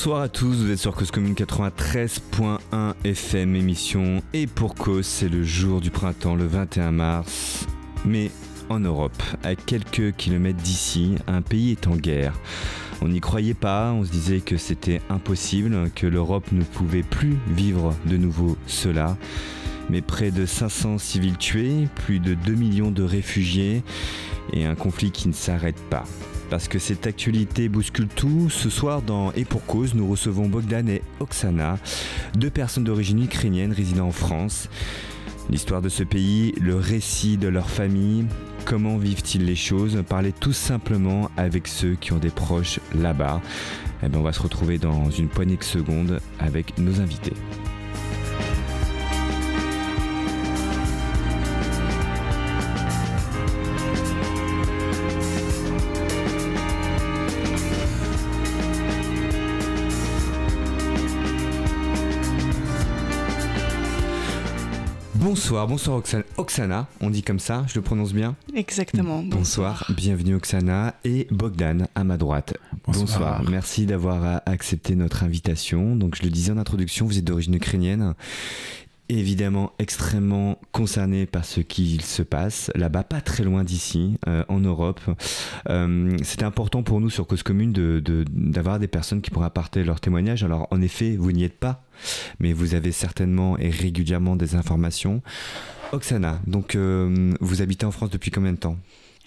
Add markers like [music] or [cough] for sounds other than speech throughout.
Bonsoir à tous, vous êtes sur Cause Commune 93.1 FM émission et pour cause c'est le jour du printemps le 21 mars. Mais en Europe, à quelques kilomètres d'ici, un pays est en guerre. On n'y croyait pas, on se disait que c'était impossible, que l'Europe ne pouvait plus vivre de nouveau cela. Mais près de 500 civils tués, plus de 2 millions de réfugiés et un conflit qui ne s'arrête pas. Parce que cette actualité bouscule tout, ce soir dans Et pour cause, nous recevons Bogdan et Oksana, deux personnes d'origine ukrainienne résidant en France. L'histoire de ce pays, le récit de leur famille, comment vivent-ils les choses, parler tout simplement avec ceux qui ont des proches là-bas. Eh bien, on va se retrouver dans une poignée de secondes avec nos invités. Bonsoir, bonsoir Oksana. Oksana, on dit comme ça, je le prononce bien Exactement. Bonsoir, bienvenue Oksana et Bogdan à ma droite. Bonsoir. merci d'avoir accepté notre invitation. Donc je le disais en introduction, vous êtes d'origine ukrainienne évidemment extrêmement concerné par ce qu'il se passe là-bas, pas très loin d'ici, euh, en Europe. Euh, C'était important pour nous sur Cause Commune d'avoir de, des personnes qui pourraient apporter leur témoignage. Alors en effet, vous n'y êtes pas, mais vous avez certainement et régulièrement des informations. Oksana, donc euh, vous habitez en France depuis combien de temps?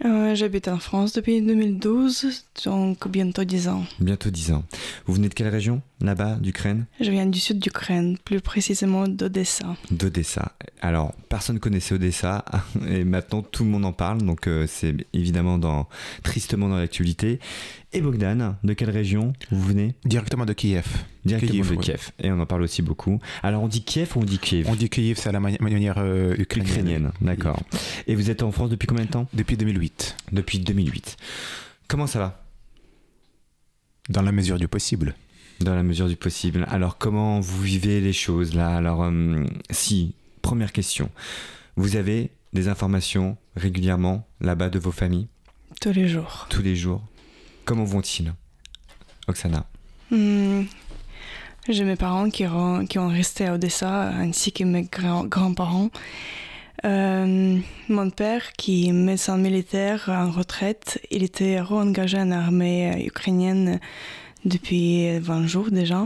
Euh, J'habite en France depuis 2012, donc bientôt 10 ans. Bientôt 10 ans. Vous venez de quelle région là-bas, d'Ukraine? Je viens du sud d'Ukraine, plus précisément d'Odessa. D'Odessa. Alors, personne connaissait Odessa [laughs] et maintenant tout le monde en parle, donc euh, c'est évidemment dans, tristement dans l'actualité. Et Bogdan, de quelle région vous venez? Directement de Kiev. Directement de Kiev. Et on en parle aussi beaucoup. Alors, on dit Kiev ou on dit Kiev? On dit Kiev, c'est à la manière euh, ukrainienne. Ukrainienne, d'accord. Et vous êtes en France depuis combien de temps? Depuis 2008. Depuis 2008. Comment ça va? Dans la mesure du possible. Dans la mesure du possible. Alors, comment vous vivez les choses là? Alors, euh, si, première question, vous avez des informations régulièrement là-bas de vos familles? Tous les jours. Tous les jours? Comment vont-ils Oksana? Hmm, J'ai mes parents qui, qui, ont resté à Odessa, ainsi que mes grands-parents. Euh, mon père, qui est médecin militaire en retraite, il était re-engagé en armée ukrainienne depuis 20 jours déjà.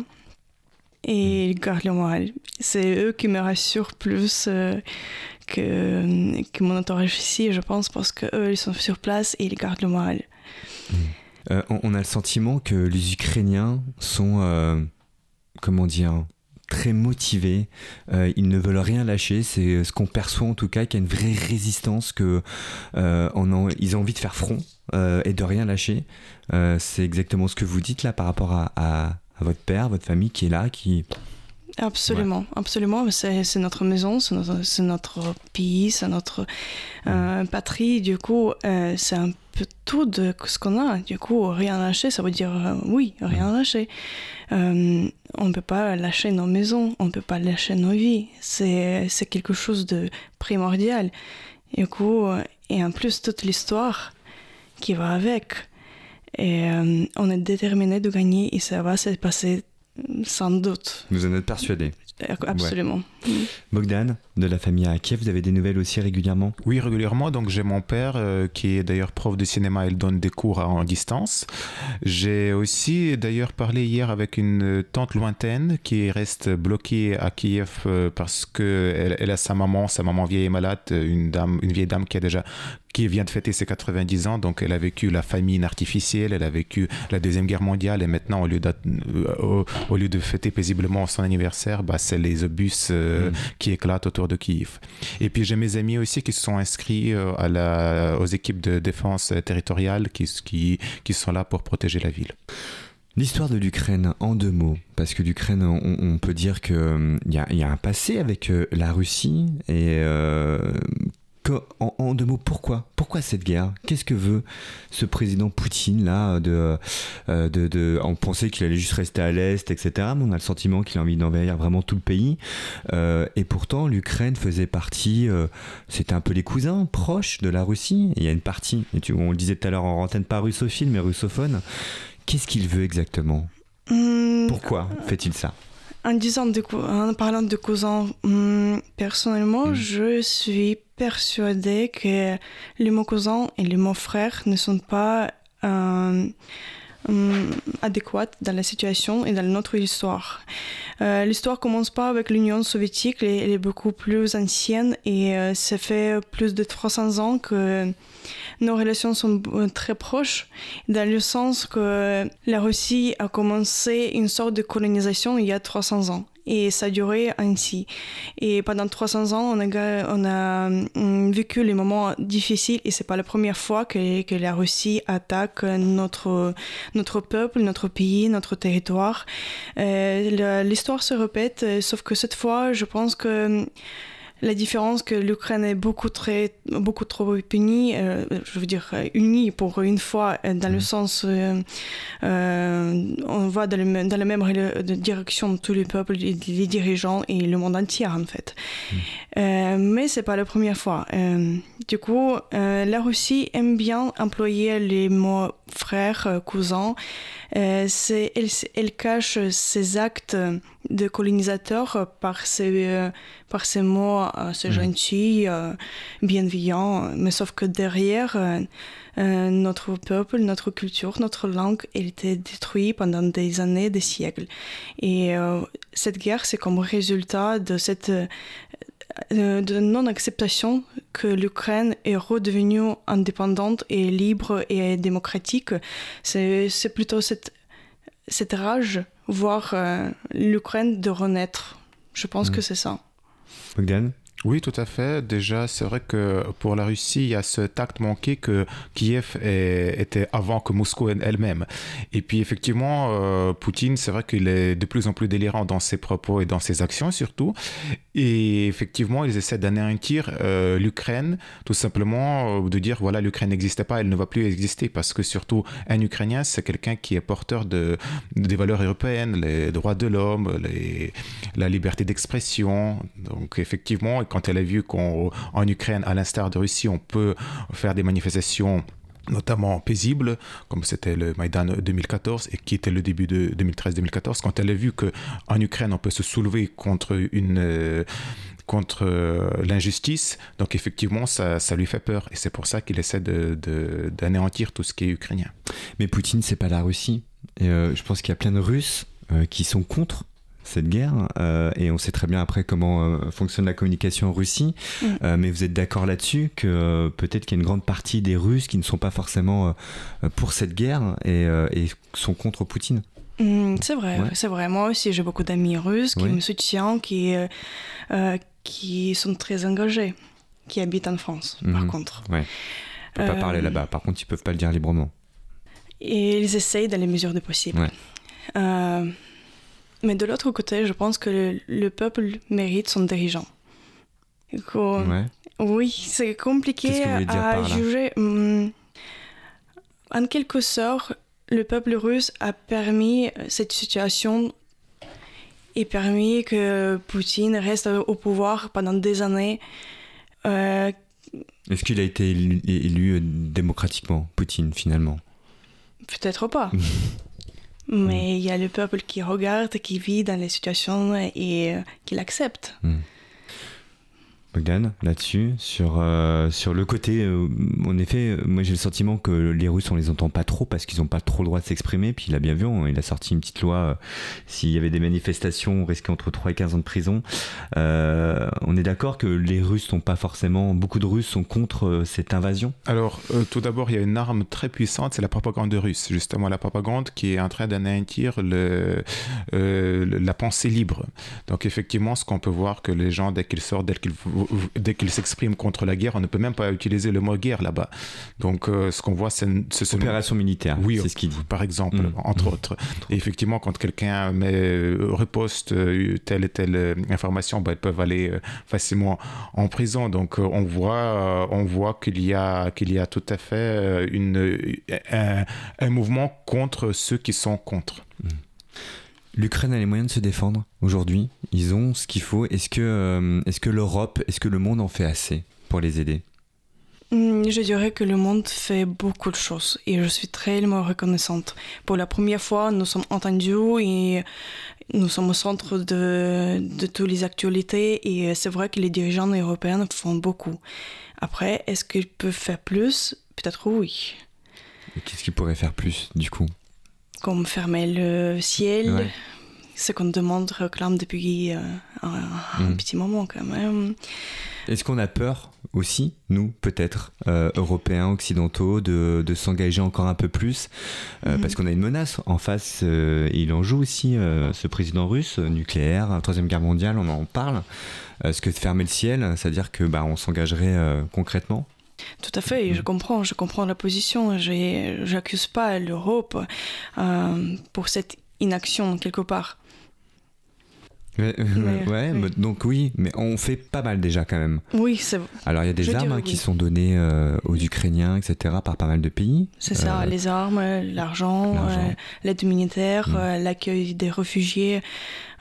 Et il garde le moral. C'est eux qui me rassurent plus euh, que, que mon entourage ici, je pense, parce qu'eux, ils sont sur place et ils gardent le moral. Mmh. Euh, on, a le sentiment que les Ukrainiens sont, euh, comment dire, très motivés. Euh, ils ne veulent rien lâcher. C'est ce qu'on perçoit en tout cas, qu'il y a une vraie résistance, que ont envie de faire front et de rien lâcher. c'est exactement ce que vous dites là par rapport à, votre père, votre famille qui est là, qui Absolument, ouais. absolument. C'est notre maison, c'est notre, notre, pays, c'est notre euh, patrie. Du coup, euh, c'est un peu tout de ce qu'on a. Du coup, rien lâcher, ça veut dire euh, oui, rien lâcher. on ne peut pas lâcher nos maisons, on ne peut pas lâcher nos vies. C'est quelque chose de primordial. Du coup, et en plus, toute l'histoire qui va avec. Et on est déterminé de gagner et ça va se passer sans doute. Vous en êtes persuadé Absolument. Ouais. Bogdan, de la famille à Kiev, vous avez des nouvelles aussi régulièrement? Oui, régulièrement. Donc j'ai mon père euh, qui est d'ailleurs prof de cinéma, il donne des cours en distance. J'ai aussi d'ailleurs parlé hier avec une tante lointaine qui reste bloquée à Kiev euh, parce que elle, elle, a sa maman, sa maman vieille et malade, une dame, une vieille dame qui a déjà qui vient de fêter ses 90 ans, donc elle a vécu la famine artificielle, elle a vécu la Deuxième Guerre mondiale, et maintenant, au lieu, au, au lieu de fêter paisiblement son anniversaire, bah, c'est les obus euh, mmh. qui éclatent autour de Kiev. Et puis j'ai mes amis aussi qui se sont inscrits euh, à la, aux équipes de défense territoriale qui, qui, qui sont là pour protéger la ville. L'histoire de l'Ukraine en deux mots, parce que l'Ukraine, on, peut dire qu'il euh, y, a, y a un passé avec euh, la Russie et en, en, deux mots, pourquoi Pourquoi cette guerre? Qu'est-ce que veut ce président Poutine là de, euh, de, de, On pensait qu'il allait juste rester à l'est, etc. Mais on a le sentiment qu'il a envie d'envahir vraiment tout le pays. Euh, et pourtant, l'Ukraine faisait partie. Euh, C'était un peu les cousins proches de la Russie. Et il y a une partie. Et tu, on le disait tout à l'heure en antenne, pas russophile, mais russophone. Qu'est-ce qu'il veut exactement? Hmm, Pourquoi fait-il ça? En, disant de, en parlant de cousins, hmm, personnellement, hmm. je suis persuadée que les mots cousin et les mots frère ne sont pas euh, euh, adéquate dans la situation et dans notre histoire. Euh, l'histoire commence pas avec l'Union soviétique, elle, est beaucoup plus ancienne et euh, ça fait plus de 300 ans que nos relations sont très proches, dans le sens que la Russie a commencé une sorte de colonisation il y a 300 ans et ça duré ainsi. Et pendant 300 ans, on a, on a hum, vécu les moments difficiles et c'est pas la première fois que, que, la Russie attaque notre, notre peuple, notre pays, notre territoire. Euh, L'histoire se répète, sauf que cette fois, je pense que hum, la différence que l'Ukraine est beaucoup, très, beaucoup trop unie, euh, je veux dire unie pour une fois, euh, dans le mmh. sens, euh, on va dans, le, dans, la même direction tous les peuples, les, dirigeants et le monde entier en fait. Mmh. mais c'est pas la première fois. du coup, la Russie aime bien employer les mots frères, cousins. Elle, elle, cache ses actes de colonisateur par ces, par ces mots c'est gentil, bienveillant, mais sauf que derrière, euh, euh, notre peuple, notre culture, notre langue, elle était détruite pendant des années, des siècles. Et euh, cette guerre, c'est comme résultat de cette de non-acceptation que l'Ukraine est redevenue indépendante et libre et démocratique. C'est plutôt cette, cette rage, voir l'Ukraine de renaître. Je pense que c'est ça. Bogdan? Oui, tout à fait. Déjà, c'est vrai que pour la Russie, il y a ce tact manqué que Kiev était avant que Moscou elle-même. Et puis, effectivement, euh, Poutine, c'est vrai qu'il est de plus en plus délirant dans ses propos et dans ses actions surtout. Et effectivement, ils essaient d'anéantir euh, l'Ukraine, tout simplement euh, de dire, voilà, l'Ukraine n'existait pas, elle ne va plus exister. Parce que surtout, un Ukrainien, c'est quelqu'un qui est porteur de, des valeurs européennes, les droits de l'homme, la liberté d'expression. Donc, effectivement, quand elle a vu qu'en Ukraine, à l'instar de Russie, on peut faire des manifestations notamment paisibles, comme c'était le Maïdan 2014 et qui était le début de 2013-2014, quand elle a vu qu'en Ukraine, on peut se soulever contre une... contre l'injustice. Donc effectivement, ça, ça, lui fait peur. Et c'est pour ça qu'il essaie d'anéantir de, tout ce qui est ukrainien. Mais Poutine, c'est pas la Russie. Euh, je pense qu'il y a plein de Russes euh, qui sont contre cette guerre. Euh, et on sait très bien après comment euh, fonctionne la communication en Russie. Mm. Euh, mais vous êtes d'accord là-dessus que peut-être qu'il y a une grande partie des Russes qui ne sont pas forcément pour cette guerre et, sont contre Poutine? Mm, c'est vrai, c'est vrai. Moi aussi, j'ai beaucoup d'amis russes qui me soutiennent, qui, qui sont très engagés, qui habitent en France, par mhm. contre. Ouais. On peut pas parler là-bas. Par contre, ils peuvent pas le dire librement. Et ils essayent dans les mesures de possible. Ouais. Mais de l'autre côté, je pense que le, peuple mérite son dirigeant. Oui, c'est compliqué à juger. Hmm. En quelque sorte, le peuple russe a permis cette situation et permis que Poutine reste au pouvoir pendant des années. Euh, Est-ce qu'il a été élu démocratiquement, Poutine, finalement? Peut-être pas. [laughs] Mais il y a le peuple qui regarde, qui vit dans les situations et euh, qui l'accepte. Hmm là-dessus, sur, euh, sur le côté. Euh, en effet, moi j'ai le sentiment que les Russes, on les entend pas trop parce qu'ils n'ont pas trop le droit de s'exprimer. Puis il a bien vu, hein, il a sorti une petite loi. Euh, s'il y avait des manifestations, on risquait entre 3 et 15 ans de prison. on est d'accord que les Russes sont pas forcément. Beaucoup de Russes sont contre cette invasion? Alors, tout d'abord, il y a une arme très puissante, c'est la propagande russe. Justement, la propagande qui est en train d'anéantir la pensée libre. Donc, effectivement, ce qu'on peut voir que les gens, dès qu'ils sortent, dès qu'ils dès qu'il s'exprime contre la guerre, on ne peut même pas utiliser le mot guerre là-bas. Donc, euh, ce qu'on voit, c'est ce opération militaire. Oui, c'est ce qu'il dit. Par exemple, mm. entre mm. autres. Et effectivement, quand quelqu'un met, euh, reposte euh, telle et telle information, bah, ils peuvent aller facilement en prison. Donc, on voit, on voit qu'il y a qu'il y a tout à fait une, un, mouvement contre ceux qui sont contre. L'Ukraine a les moyens de se défendre aujourd'hui. Ils ont ce qu'il faut. Est-ce que, euh, est-ce que l'Europe, est-ce que le monde en fait assez pour les aider? Hmm, je dirais que le monde fait beaucoup de choses et je suis très reconnaissante. Pour la première fois, nous sommes entendus et nous sommes au centre de, de toutes les actualités et c'est vrai que les dirigeants européens font beaucoup. Après, est-ce qu'ils peuvent faire plus? Peut-être oui. Qu'est-ce qu'ils pourraient faire plus du coup? Comme fermer le ciel, ce qu'on demande, réclame depuis euh, un, hmm. petit moment quand même. Est-ce qu'on a peur aussi, nous, peut-être, euh, Européens, Occidentaux, de, de s'engager encore un peu plus euh, mhm. Parce qu'on a une menace en face, euh, il en joue aussi, ce président russe, nucléaire, Troisième Guerre mondiale, on en parle. Est-ce que fermer le ciel, c'est-à-dire que bah, on s'engagerait concrètement tout à fait, je mhm. comprends, je comprends la position. J'accuse pas l'Europe pour cette inaction quelque part. Euh, ouais, donc oui, mais on fait pas mal déjà quand même. Oui, c'est Alors il y a des armes hein, qui sont données euh, aux Ukrainiens, etc., par pas mal de pays. C'est ça, euh, les armes, l'argent, l'aide humanitaire, mm. l'accueil des réfugiés.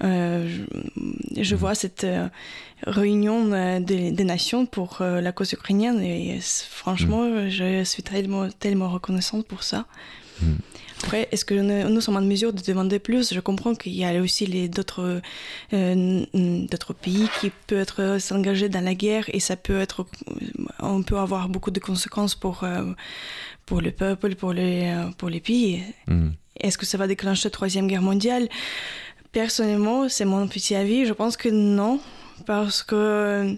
je, mm. vois cette réunion des, des, nations pour la cause ukrainienne et franchement, mm. je suis tellement, tellement reconnaissante pour ça. Après, est-ce que nous, sommes en mesure de demander plus? Je comprends qu'il y a aussi d'autres euh, d'autres pays qui peuvent s'engager dans la guerre et ça peut être, on peut avoir beaucoup de conséquences pour euh, pour le peuple, pour les pour les pays. Mm. Est-ce que ça va déclencher la troisième guerre mondiale? Personnellement, c'est mon petit avis. Je pense que non, parce que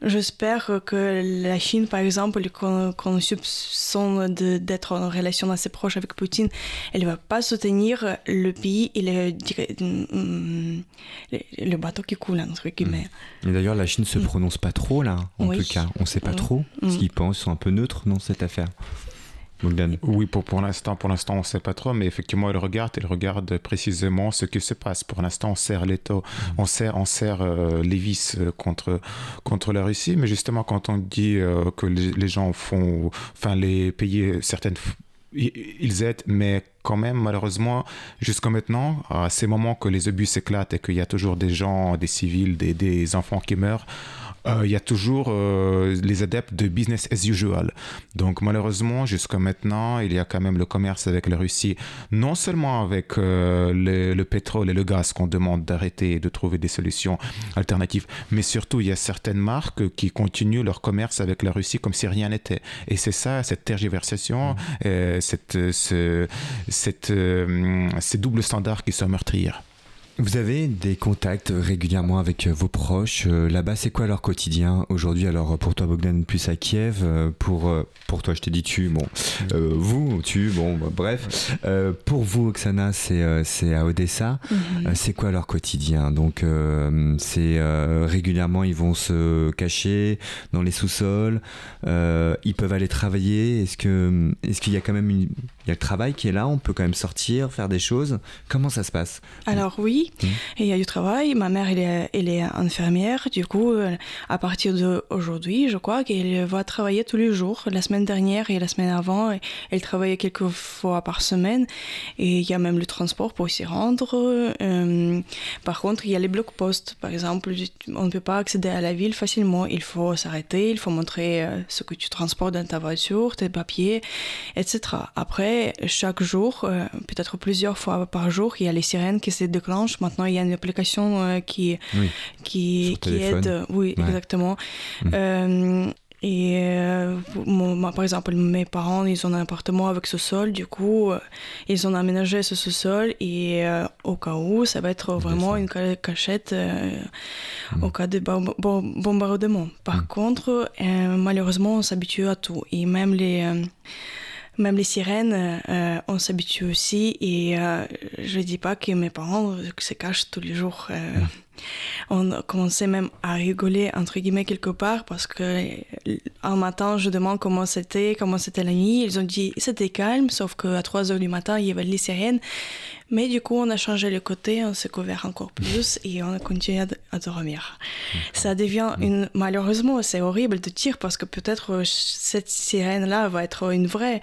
J'espère que la Chine, par exemple, qu'on soupçonne d'être en relation assez proche avec Poutine, elle ne va pas soutenir le pays et le, le, bateau qui coule, entre guillemets. Et d'ailleurs, la Chine ne se mm. prononce pas trop, là, en tout cas. On ne sait pas trop ce mm. qu'ils pensent. Ils sont un peu neutres dans cette affaire. Oui, pour, pour l'instant, pour l'instant, on ne sait pas trop, mais effectivement, elle regarde, elle regarde précisément ce qui se passe. Pour l'instant, on serre les taux, mm. on serre, on serre euh, les vis euh, contre, contre la Russie, mais justement, quand on dit euh, que les, gens font, enfin, les pays, certaines ils aident, mais quand même, malheureusement, jusqu'à maintenant, à ces moments que les obus s'éclatent et qu'il y a toujours des gens, des civils, des, des enfants qui meurent, il y a toujours euh, les adeptes de business as usual. Donc malheureusement, jusqu'à maintenant, il y a quand même le commerce avec la Russie, non seulement avec euh, le, pétrole et le gaz qu'on demande d'arrêter et de trouver des solutions alternatives, mais surtout, il y a certaines marques qui continuent leur commerce avec la Russie comme si rien n'était. Et c'est ça, cette tergiversation, mmh. cette, ce, cette, ces doubles standards qui sont meurtrières. Vous avez des contacts régulièrement avec euh, vos proches. Euh, là-bas, c'est quoi leur quotidien aujourd'hui? Alors, pour toi, Bogdan, plus à Kiev. Euh, pour, pour toi, je t'ai dit tu. Bon, vous, tu. Bon, bah, bref. pour vous, Oksana, c'est, c'est à Odessa. Mhm. c'est quoi leur quotidien? Donc, c'est régulièrement, ils vont se cacher dans les sous-sols. ils peuvent aller travailler. Est-ce, que, est-ce qu'il y a quand même une, y a le travail qui est là, on peut quand même sortir, faire des choses. Comment ça se passe? Alors oui, mmh. il y a du travail. Ma mère, elle est, elle est infirmière. Du coup, euh, à partir d'aujourd'hui, je crois qu'elle va travailler tous les jours. La semaine dernière et la semaine avant, elle travaillait quelques fois par semaine. Et il y a même le transport pour s'y rendre. Euh, par contre, il y a les blocs postes. Par exemple, on ne peut pas accéder à la ville facilement. Il faut s'arrêter, il faut montrer euh, ce que tu transportes dans ta voiture, tes papiers, etc. Après, chaque jour, euh, peut-être plusieurs fois par jour, il y a les sirènes qui se déclenchent. Maintenant, il y a une application euh, qui, qui, aide. Oui, exactement. Mm. Euh, et par exemple, mes parents, ils ont un appartement avec ce sol, du coup, ils ont aménagé ce sous-sol et au cas où, ça va être vraiment une cachette mm. au cas de bombardement. Par mm. contre, malheureusement, on s'habitue à tout. Et même les même les sirènes, euh, on s'habitue aussi. Et euh, je ne dis pas que mes parents se cachent tous les jours. Euh, on commençait même à rigoler, entre guillemets, quelque part, parce que un matin, je demande comment c'était, comment c'était la nuit. Ils ont dit c'était calme, sauf qu'à 3 heures du matin, il y avait les sirènes. Mais du coup, on a changé le côté, on s'est couvert encore plus et on a continué à, dormir. Ça devient une. Malheureusement, c'est horrible de dire parce que peut-être euh, cette sirène-là va être une vraie.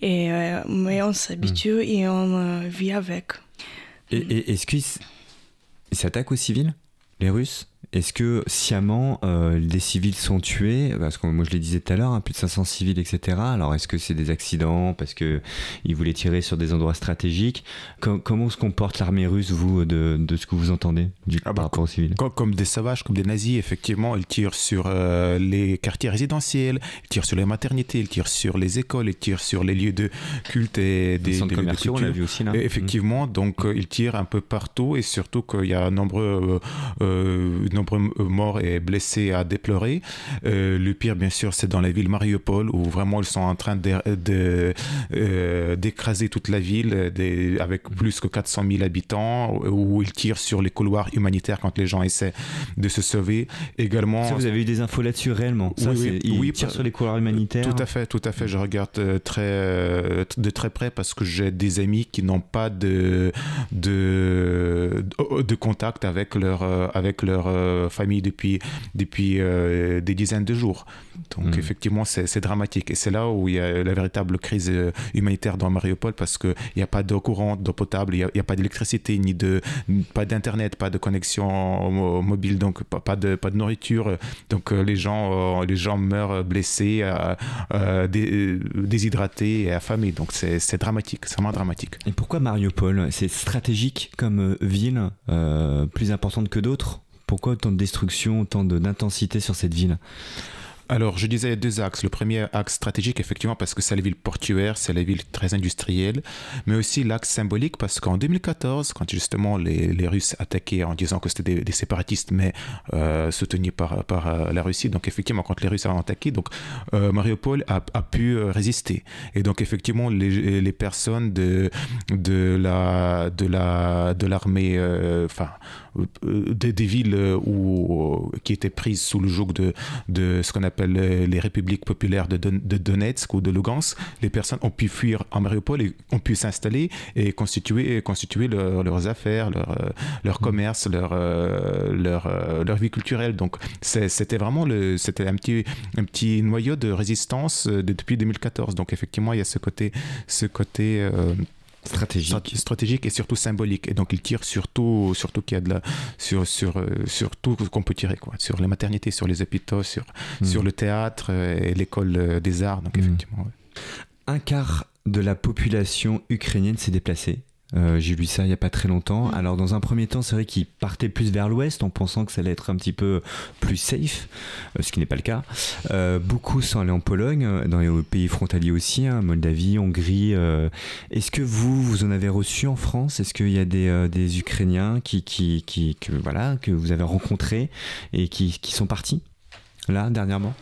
Et, euh, mais on s'habitue mm. et on euh, vit avec. Et, et est-ce qu'ils s'attaquent aux civils, les Russes? Est-ce que sciemment euh, des civils sont tués? Parce que moi je le disais tout à l'heure, hein, plus de 500 civils, etc. Alors est-ce que c'est des accidents parce que ils voulaient tirer sur des endroits stratégiques? Comment se comporte l'armée russe, vous, de, de, ce que vous entendez du, ah bah, par rapport aux civils? comme, des sauvages, comme des nazis, effectivement, ils tirent sur euh, les quartiers résidentiels, ils tirent sur les maternités, ils tirent sur les écoles, ils tirent sur les lieux de culte et des, centres commerciaux, on l'a vu aussi là. effectivement, donc euh, ils tirent un peu partout et surtout qu'il y a nombreux, euh, nombreux morts et blessés à déplorer. le pire, bien sûr, c'est dans la ville Mariupol où vraiment ils sont en train d'écraser de, d'écraser toute la ville des, avec plus que 400 000 habitants, où ils tirent sur les couloirs humanitaires quand les gens essaient de se sauver. Également. Ça, vous avez eu des infos là-dessus réellement ça, Oui, ils tirent sur les couloirs humanitaires. Tout à fait, tout à fait. Je regarde très, de très près parce que j'ai des amis qui n'ont pas de, de, de contact avec leur, avec leur euh, famille depuis, depuis euh, des dizaines de jours. Donc, hmm. effectivement, c'est dramatique. Et c'est là où il y a la véritable crise euh, humanitaire dans Mariupol parce qu'il n'y a pas d'eau courante, d'eau potable, il n'y a, pas d'électricité, ni de, pas d'internet, pas de connexion mobile, donc pas, de, pas de nourriture. Donc, les gens, les gens meurent blessés, déshydratés et affamés. Donc, c'est dramatique, c'est vraiment dramatique. Et pourquoi Mariupol? C'est stratégique comme ville, plus importante que d'autres? Pourquoi autant de destruction, autant d'intensité sur cette ville alors, je disais deux axes. Le premier axe stratégique, effectivement, parce que c'est la ville portuaire, c'est la ville très industrielle, mais aussi l'axe symbolique, parce qu'en 2014, quand justement les, Russes attaquaient en disant que c'était des, séparatistes, mais euh, soutenus par, euh, la Russie, donc effectivement, quand les Russes ont attaqué, donc euh, Mariupol a, pu résister. Et donc, effectivement, les, les personnes de, de la de la de l'armée, enfin, des, des, villes où, qui étaient prises sous le joug de, de ce qu'on appelle les, républiques populaires de, de, Donetsk ou de Lugansk, les personnes ont pu fuir en Mariupol et ont pu s'installer et constituer, constituer leurs affaires, leur, euh, leur mm. commerce, leur, euh, leur, euh, leur vie culturelle. Donc c'était vraiment le, c'était un petit, un petit noyau de résistance depuis 2014. Donc effectivement, il y a ce côté, ce côté stratégique. Stratégique et surtout symbolique. Et donc il tire surtout surtout qu'il y a de la sur sur euh, sur tout ce qu'on peut tirer quoi. Sur les maternités sur les hôpitaux sur hmm. sur le théâtre euh, et l'école euh, des arts. Donc hmm. effectivement un quart de la population ukrainienne s'est déplacée euh, j'ai lu ça il n'y a pas très longtemps. Mm. Alors dans un premier temps, c'est vrai qu'ils partaient plus vers l'ouest en pensant que ça allait être un petit peu plus safe, euh, ce qui n'est pas le cas. Euh, beaucoup sont allés en Pologne, dans les pays frontaliers aussi, hein, Moldavie, Hongrie. Est-ce que vous, vous en avez reçu en France? Est-ce qu'il y a des, des Ukrainiens qui, qui, qui, que, voilà, que vous avez rencontrés et qui, qui sont partis là dernièrement?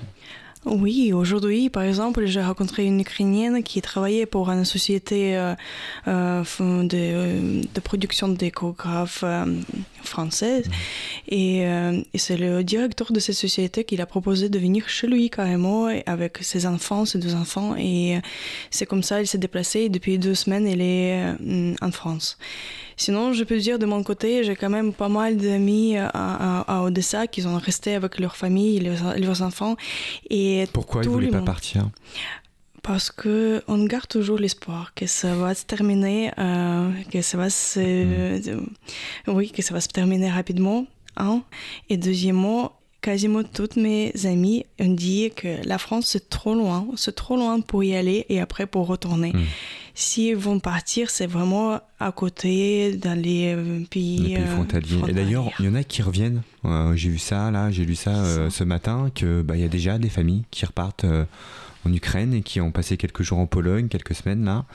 Oui, aujourd'hui, par exemple, j'ai rencontré une Ukrainienne qui travaillait pour une société euh, euh, de, euh, de, production d'échographes française. Et, euh, et c'est le directeur de cette société qui l'a proposé de venir chez lui carrément avec ses enfants, ses deux enfants. Et c'est comme ça, il s'est déplacé. Depuis deux semaines, il est en France. Sinon, je peux dire de mon côté, j'ai quand même pas mal d'amis à, à, Odessa qui sont restés avec leur famille, leurs, leurs enfants. Et Pourquoi ils ne voulaient pas partir? Parce que on garde toujours l'espoir que ça va se terminer, euh, que ça va se, mmh. oui, que ça va se terminer rapidement. Hein. Et deuxièmement, quasiment toutes mes amies ont dit que la France c'est trop loin, c'est trop loin pour y aller et après pour retourner. Mmh. S'ils vont partir, c'est vraiment à côté, dans les euh, pays, les pays euh, frontaliers. Et d'ailleurs, il y en a qui reviennent. Euh, j'ai vu ça là, j'ai lu ça, ce matin, que bah, il y a déjà des familles qui repartent en Ukraine et qui ont passé quelques jours en Pologne, quelques semaines là,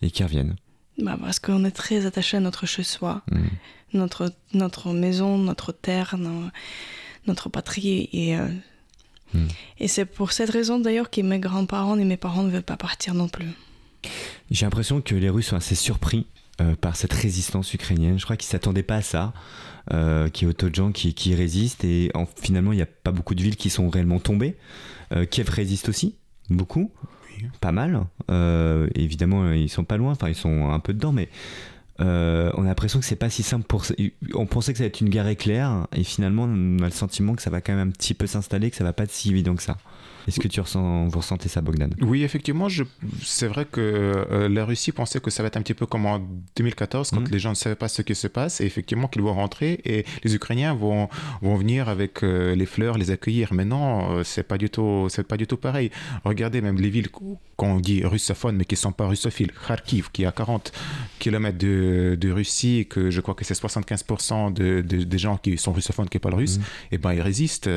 et qui reviennent. Bah parce qu'on est très attaché à notre chez-soi, mmh. notre, notre maison, notre terre, notre patrie. Et, mmh. et c'est pour cette raison d'ailleurs que mes grands-parents et mes parents ne veulent pas partir non plus. J'ai l'impression que les Russes sont assez surpris euh, par cette résistance ukrainienne. Je crois qu'ils ne s'attendaient pas à ça, euh, qu'il y ait autant de gens qui, qui résistent. Et en, finalement, il n'y a pas beaucoup de villes qui sont réellement tombées. Euh, Kiev résiste aussi, beaucoup, pas mal. évidemment, ils sont pas loin, enfin, ils sont un peu dedans, mais euh, on a l'impression que c'est pas si simple pour. On pensait que ça allait être une guerre éclair, et finalement, on a le sentiment que ça va quand même un petit peu s'installer, que ça va pas être si évident que ça. Est-ce que tu ressens, vous ressentez ça, Bogdan? Oui, effectivement, c'est vrai que euh, la Russie pensait que ça va être un petit peu comme en 2014, quand mhm. les gens ne savaient pas ce qui se passe, et effectivement qu'ils vont rentrer, et les Ukrainiens vont, vont venir avec euh, les fleurs, les accueillir. Mais non, euh, c'est pas du tout, c'est pas du tout pareil. Regardez même les villes qu'on dit russophones, mais qui sont pas russophiles. Kharkiv, qui est à 40 km de, de Russie, que je crois que c'est 75% de, des gens qui sont russophones qui parlent russe, et eh ben ils résistent.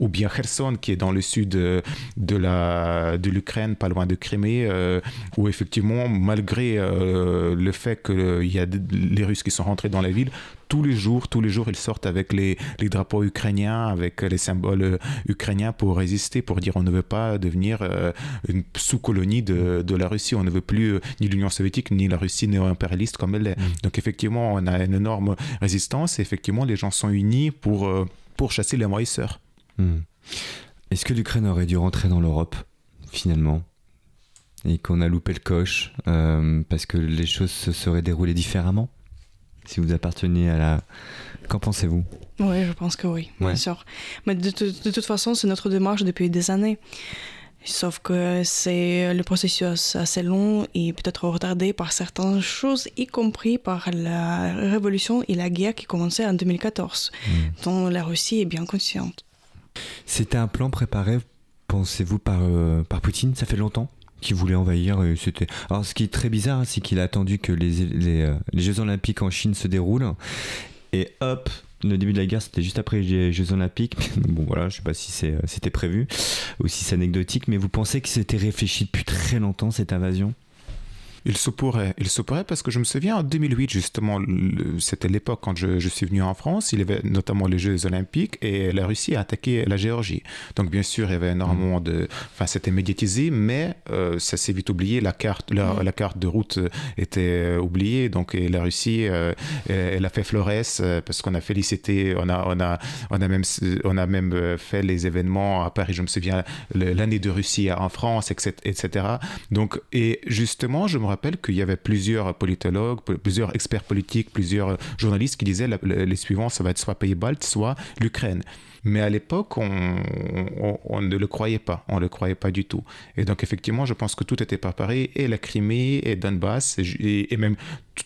ou bien Kherson, qui est dans le sud sud de, la, de l'Ukraine, pas loin de Crimée, euh, où effectivement, malgré euh, le fait qu'il y a les Russes qui sont rentrés dans la ville, tous les jours, tous les jours, ils sortent avec les, les, drapeaux ukrainiens, avec les symboles ukrainiens pour résister, pour dire on ne veut pas devenir euh, une sous-colonie de, de, la Russie, on ne veut plus ni l'Union soviétique ni la Russie néo-impérialiste comme elle est. Mm. Donc effectivement, on a une énorme résistance et effectivement, les gens sont unis pour, pour chasser les envahisseurs. Mm. Est-ce que l'Ukraine aurait dû rentrer dans l'Europe, finalement Et qu'on a loupé le coche euh, parce que les choses se seraient déroulées différemment Si vous apparteniez à la... Qu'en pensez-vous? Oui, je pense que oui, bien sûr. Mais de, toute façon, c'est notre démarche depuis des années. Sauf que c'est le processus assez long et peut-être retardé par certaines choses, y compris par la révolution et la guerre qui commençait en 2014, hmm. dont la Russie est bien consciente. C'était un plan préparé, pensez-vous, par, euh, par Poutine? Ça fait longtemps qu'il voulait envahir. Euh. Alors, ce qui est très bizarre, hein, c'est qu'il a attendu que euh, les, Jeux Olympiques en Chine se déroulent. Et hop, le début de la guerre, c'était juste après les Jeux Olympiques. [laughs] bon, voilà, je sais pas si c'est, c'était prévu ou si c'est anecdotique, mais vous pensez que c'était réfléchi depuis très longtemps, cette invasion? Il se pourrait. Il se pourrait parce que je me souviens en 2008, justement, c'était l'époque quand je, suis venu en France, il y avait notamment les Jeux Olympiques et la Russie a attaqué la Géorgie. Donc, bien sûr, il y avait énormément mm. de. Enfin, c'était médiatisé, mais euh, ça s'est vite oublié. La carte, la, mm. carte de route était oubliée. Donc, la Russie, euh, elle a fait Flores euh, parce qu'on a félicité, on a, on, a, on, a même, on a même fait les événements à Paris, je me souviens, l'année de Russie en France, etc. Donc, et justement, je me rappelle qu'il y avait plusieurs politologues, plusieurs experts politiques, plusieurs journalistes qui disaient les suivants, ça va être soit Pays-Baltes, soit l'Ukraine. Mais à l'époque, on, on, ne le croyait pas. On ne le croyait pas du tout. Et donc, effectivement, je pense que tout était préparé, et la Crimée, et Donbass, et, et même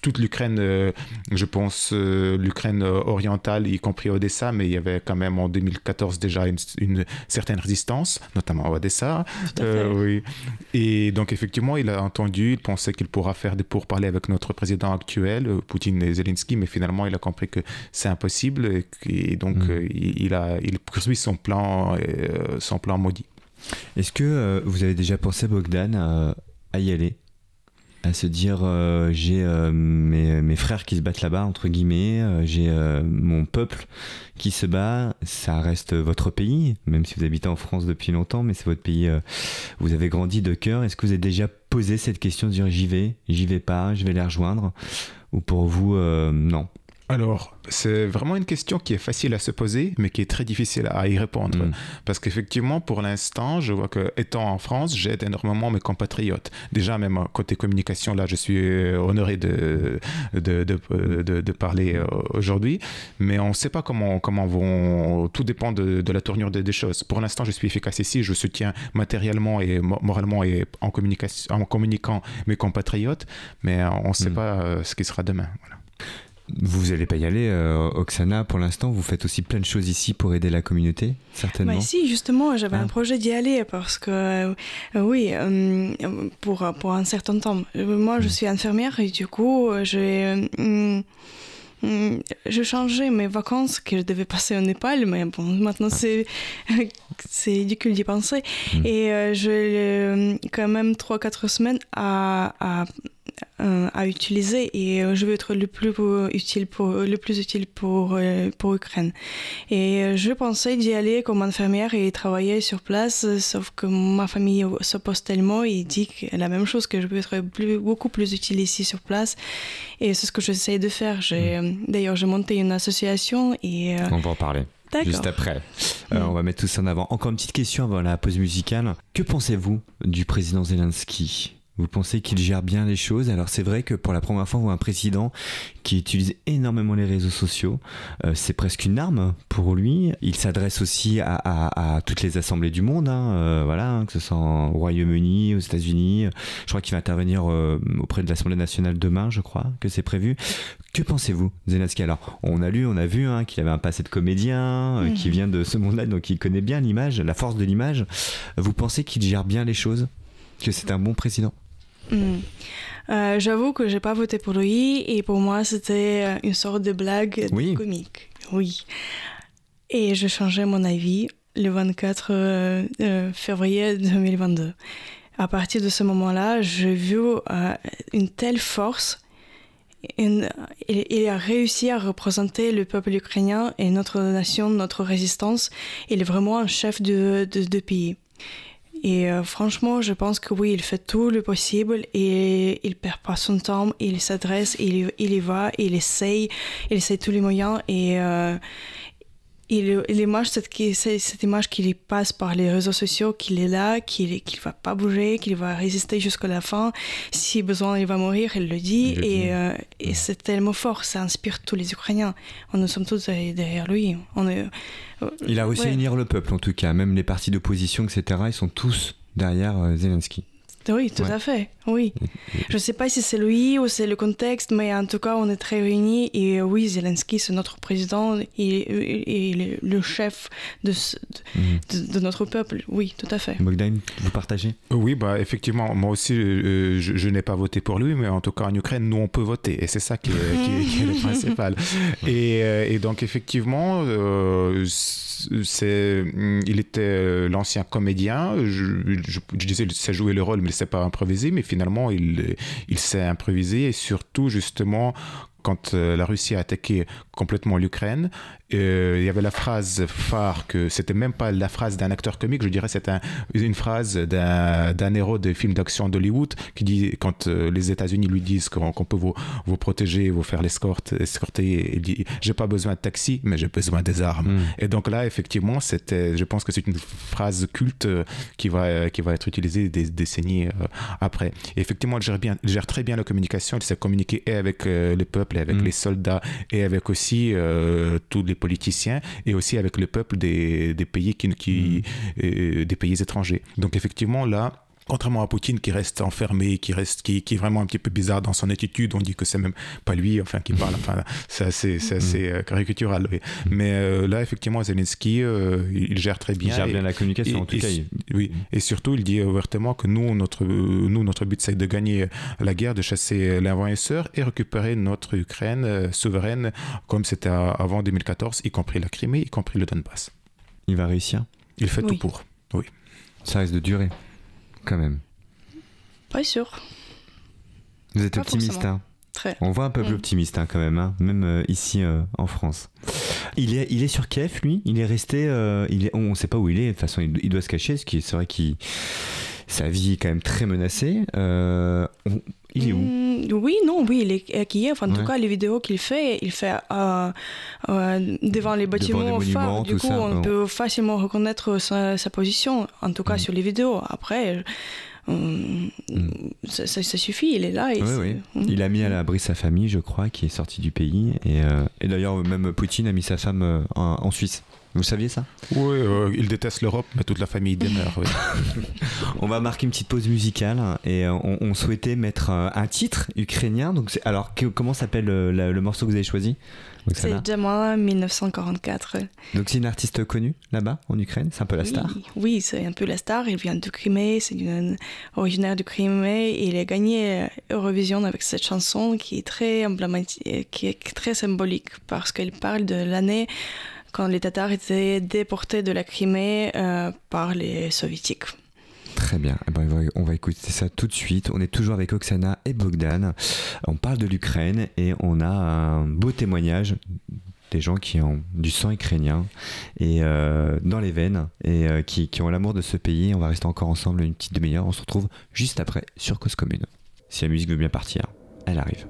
toute l'Ukraine, euh, je pense, euh, l'Ukraine orientale, y compris Odessa, mais il y avait quand même en 2014 déjà une, certaine résistance, notamment à Odessa. Euh, oui. Et donc, effectivement, il a entendu, il pensait qu'il pourra faire des pourparlers avec notre président actuel, Poutine et Zelensky, mais finalement, il a compris que c'est impossible, et, donc, mm. il, a, il poursuit son plan, euh, son plan maudit. Est-ce que euh, vous avez déjà pensé, Bogdan, à, y aller? À se dire euh, j'ai mes, mes, frères qui se battent là-bas entre guillemets j'ai mon peuple qui se bat ça reste votre pays même si vous habitez en France depuis longtemps mais c'est votre pays vous avez grandi de cœur. Est-ce que vous avez déjà posé cette question de dire j'y vais j'y vais pas je vais les rejoindre? Ou pour vous non? Alors, c'est vraiment une question qui est facile à se poser, mais qui est très difficile à y répondre. Mm. Parce qu'effectivement, pour l'instant, je vois que, étant en France, j'aide énormément mes compatriotes. Déjà, même côté communication, là, je suis honoré de, de, de, de, parler euh, aujourd'hui. Mais on ne sait pas comment, comment vont. Tout dépend de, la tournure des, choses. Pour l'instant, je suis efficace ici. Je soutiens matériellement et moralement et en, communication, en communiquant mes compatriotes. Mais on ne sait mm. pas euh, ce qui sera demain. Voilà. Vous n'allez pas y aller, euh, Oksana, pour l'instant. Vous faites aussi plein de choses ici pour aider la communauté, certainement. Bah, si, justement, j'avais un ah. projet d'y aller parce que, euh, oui, euh, pour, pour un certain temps. Moi, je hmm. suis infirmière et du coup, j'ai. je changeais mes vacances que je devais passer au Népal, mais bon, maintenant ah. c'est [laughs] c'est ridicule d'y penser. Et j'ai quand même 3-4 semaines à, à, euh, à utiliser et euh, je veux être le plus utile pour le plus utile pour euh, pour Ukraine. Et je pensais d'y aller comme infirmière et travailler sur place, sauf que ma famille s'oppose tellement et dit la même chose que je peux être plus, beaucoup plus utile ici sur place. Et c'est ce que j'essaie de faire. J'ai mm. d'ailleurs j'ai monté une association et on va en parler. Juste après. Mm. on va mettre tout ça en avant. Encore une petite question avant la pause musicale. Que pensez-vous du président Zelensky? Vous pensez qu'il gère bien les choses? Alors c'est vrai que pour la première fois, on voit un président qui utilise énormément les réseaux sociaux. Euh, c'est presque une arme pour lui. Il s'adresse aussi à, toutes les assemblées du monde, hein, euh, voilà, hein, que ce soit au Royaume-Uni, aux États-Unis. Je crois qu'il va intervenir euh, auprès de l'Assemblée nationale demain, je crois que c'est prévu. Que pensez-vous, Zelensky? Alors, on a lu, on a vu hein, qu'il avait un passé de comédien, mmh. qui vient de ce monde-là, donc il connaît bien l'image, la force de l'image. Vous pensez qu'il gère bien les choses? Que c'est un bon président? Hmm. Euh, j'avoue que j'ai pas voté pour lui et pour moi c'était euh, une sorte de blague comique. Oui. Et j'ai changé mon avis le 24 euh, février 2022. À partir de ce moment-là, j'ai vu une telle force. il, a réussi à représenter le peuple ukrainien et notre nation, notre résistance. Il est vraiment un chef de, de, de pays. Et euh, franchement, je pense que oui, il fait tout le possible et il perd pas son temps, il s'adresse, il, y va, il essaye, il essaye tous les moyens et, euh, il, il cette, cette image qu'il passe par les réseaux sociaux, qu'il est là, qu'il ne va pas bouger, qu'il va résister jusqu'à la fin. Si besoin, il va mourir, il le dit. et, euh, et c'est tellement fort, ça inspire tous les Ukrainiens. Nous sommes tous derrière lui. On est, euh, il a réussi à unir le peuple, en tout cas. Même les partis d'opposition, etc., ils sont tous derrière euh, Zelensky. Oui, tout à fait. Oui. Je ne sais pas si c'est lui ou c'est le contexte, mais en tout cas, on est très réunis. Et oui, Zelensky, c'est notre président et, le chef de, mhm. de, notre peuple. Oui, tout à fait. Bogdan, vous partagez? Oui, bah, effectivement, moi aussi, euh, je, n'ai pas voté pour lui, mais en tout cas, en Ukraine, nous, on peut voter. Et c'est ça qui est, le [laughs] principal. Et, euh, et, donc, effectivement, euh, c'est, il était l'ancien comédien. Je, je, je disais, il sait jouer le rôle, mais sait pas improviser. Mais finalement, il, il s'est improvisé et surtout, justement, quand euh, la Russie a attaqué complètement l'Ukraine, euh, il y avait la phrase phare que c'était même pas la phrase d'un acteur comique, je dirais c'est une phrase d'un héros de film d'action d'Hollywood qui dit quand euh, les États-Unis lui disent qu'on peut vous, vous protéger, vous faire l'escorte, escorter, il dit j'ai pas besoin de taxi, mais j'ai besoin des armes. Hmm. Et donc là effectivement c'était, je pense que c'est une phrase culte qui va qui va être utilisée des décennies après. Et effectivement, il gère bien, gère très bien la communication, il sait communiquer et avec les peuples, et avec hmm. les soldats, et avec aussi tous les politiciens et aussi avec le peuple des, des pays, qui, qui mm. euh, des pays étrangers. Donc effectivement, là, contrairement à Poutine qui reste enfermé, qui reste, qui, qui, est vraiment un petit peu bizarre dans son attitude. On dit que c'est même pas lui, enfin, qui parle. Enfin, c'est assez, c'est assez mm. euh, caricatural. Mm. Mais euh, là, effectivement, Zelensky, il gère très bien. Il gère bien la communication, en tout cas. Oui, et surtout, il dit ouvertement que nous, notre, nous, notre but, c'est de gagner la guerre, de chasser l'invaseur et récupérer notre Ukraine souveraine, comme c'était avant 2014, y compris la Crimée, y compris le Donbass. Il va réussir? Il fait tout pour. Oui. Ça risque de durer quand même. Pas sûr. Vous êtes optimiste, hein Très. On voit un peuple mm. optimiste hein, quand même, hein, même euh, ici euh, en France. Il est, il est sur Kiev, lui? Il est resté. Euh, il est, on ne sait pas où il est. De toute façon, il, doit se cacher. Ce qui, c'est vrai qu'il sa vie est quand même très menacée. Il est où? Mm, Oui, non, oui, il est à Kiev. En tout cas, les vidéos qu'il fait, il fait devant les bâtiments devant Du coup, on peut facilement reconnaître sa, position, en tout cas mm. sur les vidéos. Après, Mm. ça, suffit, il est là. Et. Il a mis à l'abri sa famille, je crois, qui est sortie du pays. Et, euh, d'ailleurs, même Poutine a mis sa femme euh, en, Suisse. Vous saviez ça? Oui, euh, il déteste l'Europe, mais toute la famille demeure. [laughs] on va marquer une petite pause musicale et on, souhaitait mettre un titre ukrainien. Donc, alors, comment s'appelle le morceau que vous avez choisi? C'est Demain 1944. Donc c'est une artiste connue là-bas en Ukraine? C'est un peu la star? Oui, c'est un peu la star. Il vient de Crimée, c'est originaire de Crimée. Il a gagné Eurovision avec cette chanson qui est très emblématique, qui est très symbolique parce qu'elle parle de l'année quand les Tatars étaient déportés de la Crimée euh, par les Soviétiques. Très bien. Eh ben, on va écouter ça tout de suite. On est toujours avec Oksana et Bogdan. On parle de l'Ukraine et on a un beau témoignage des gens qui ont du sang ukrainien et euh, dans les veines et euh, qui, qui, ont l'amour de ce pays. On va rester encore ensemble une petite demi-heure. On se retrouve juste après sur Cause Commune. Si la musique veut bien partir, elle arrive.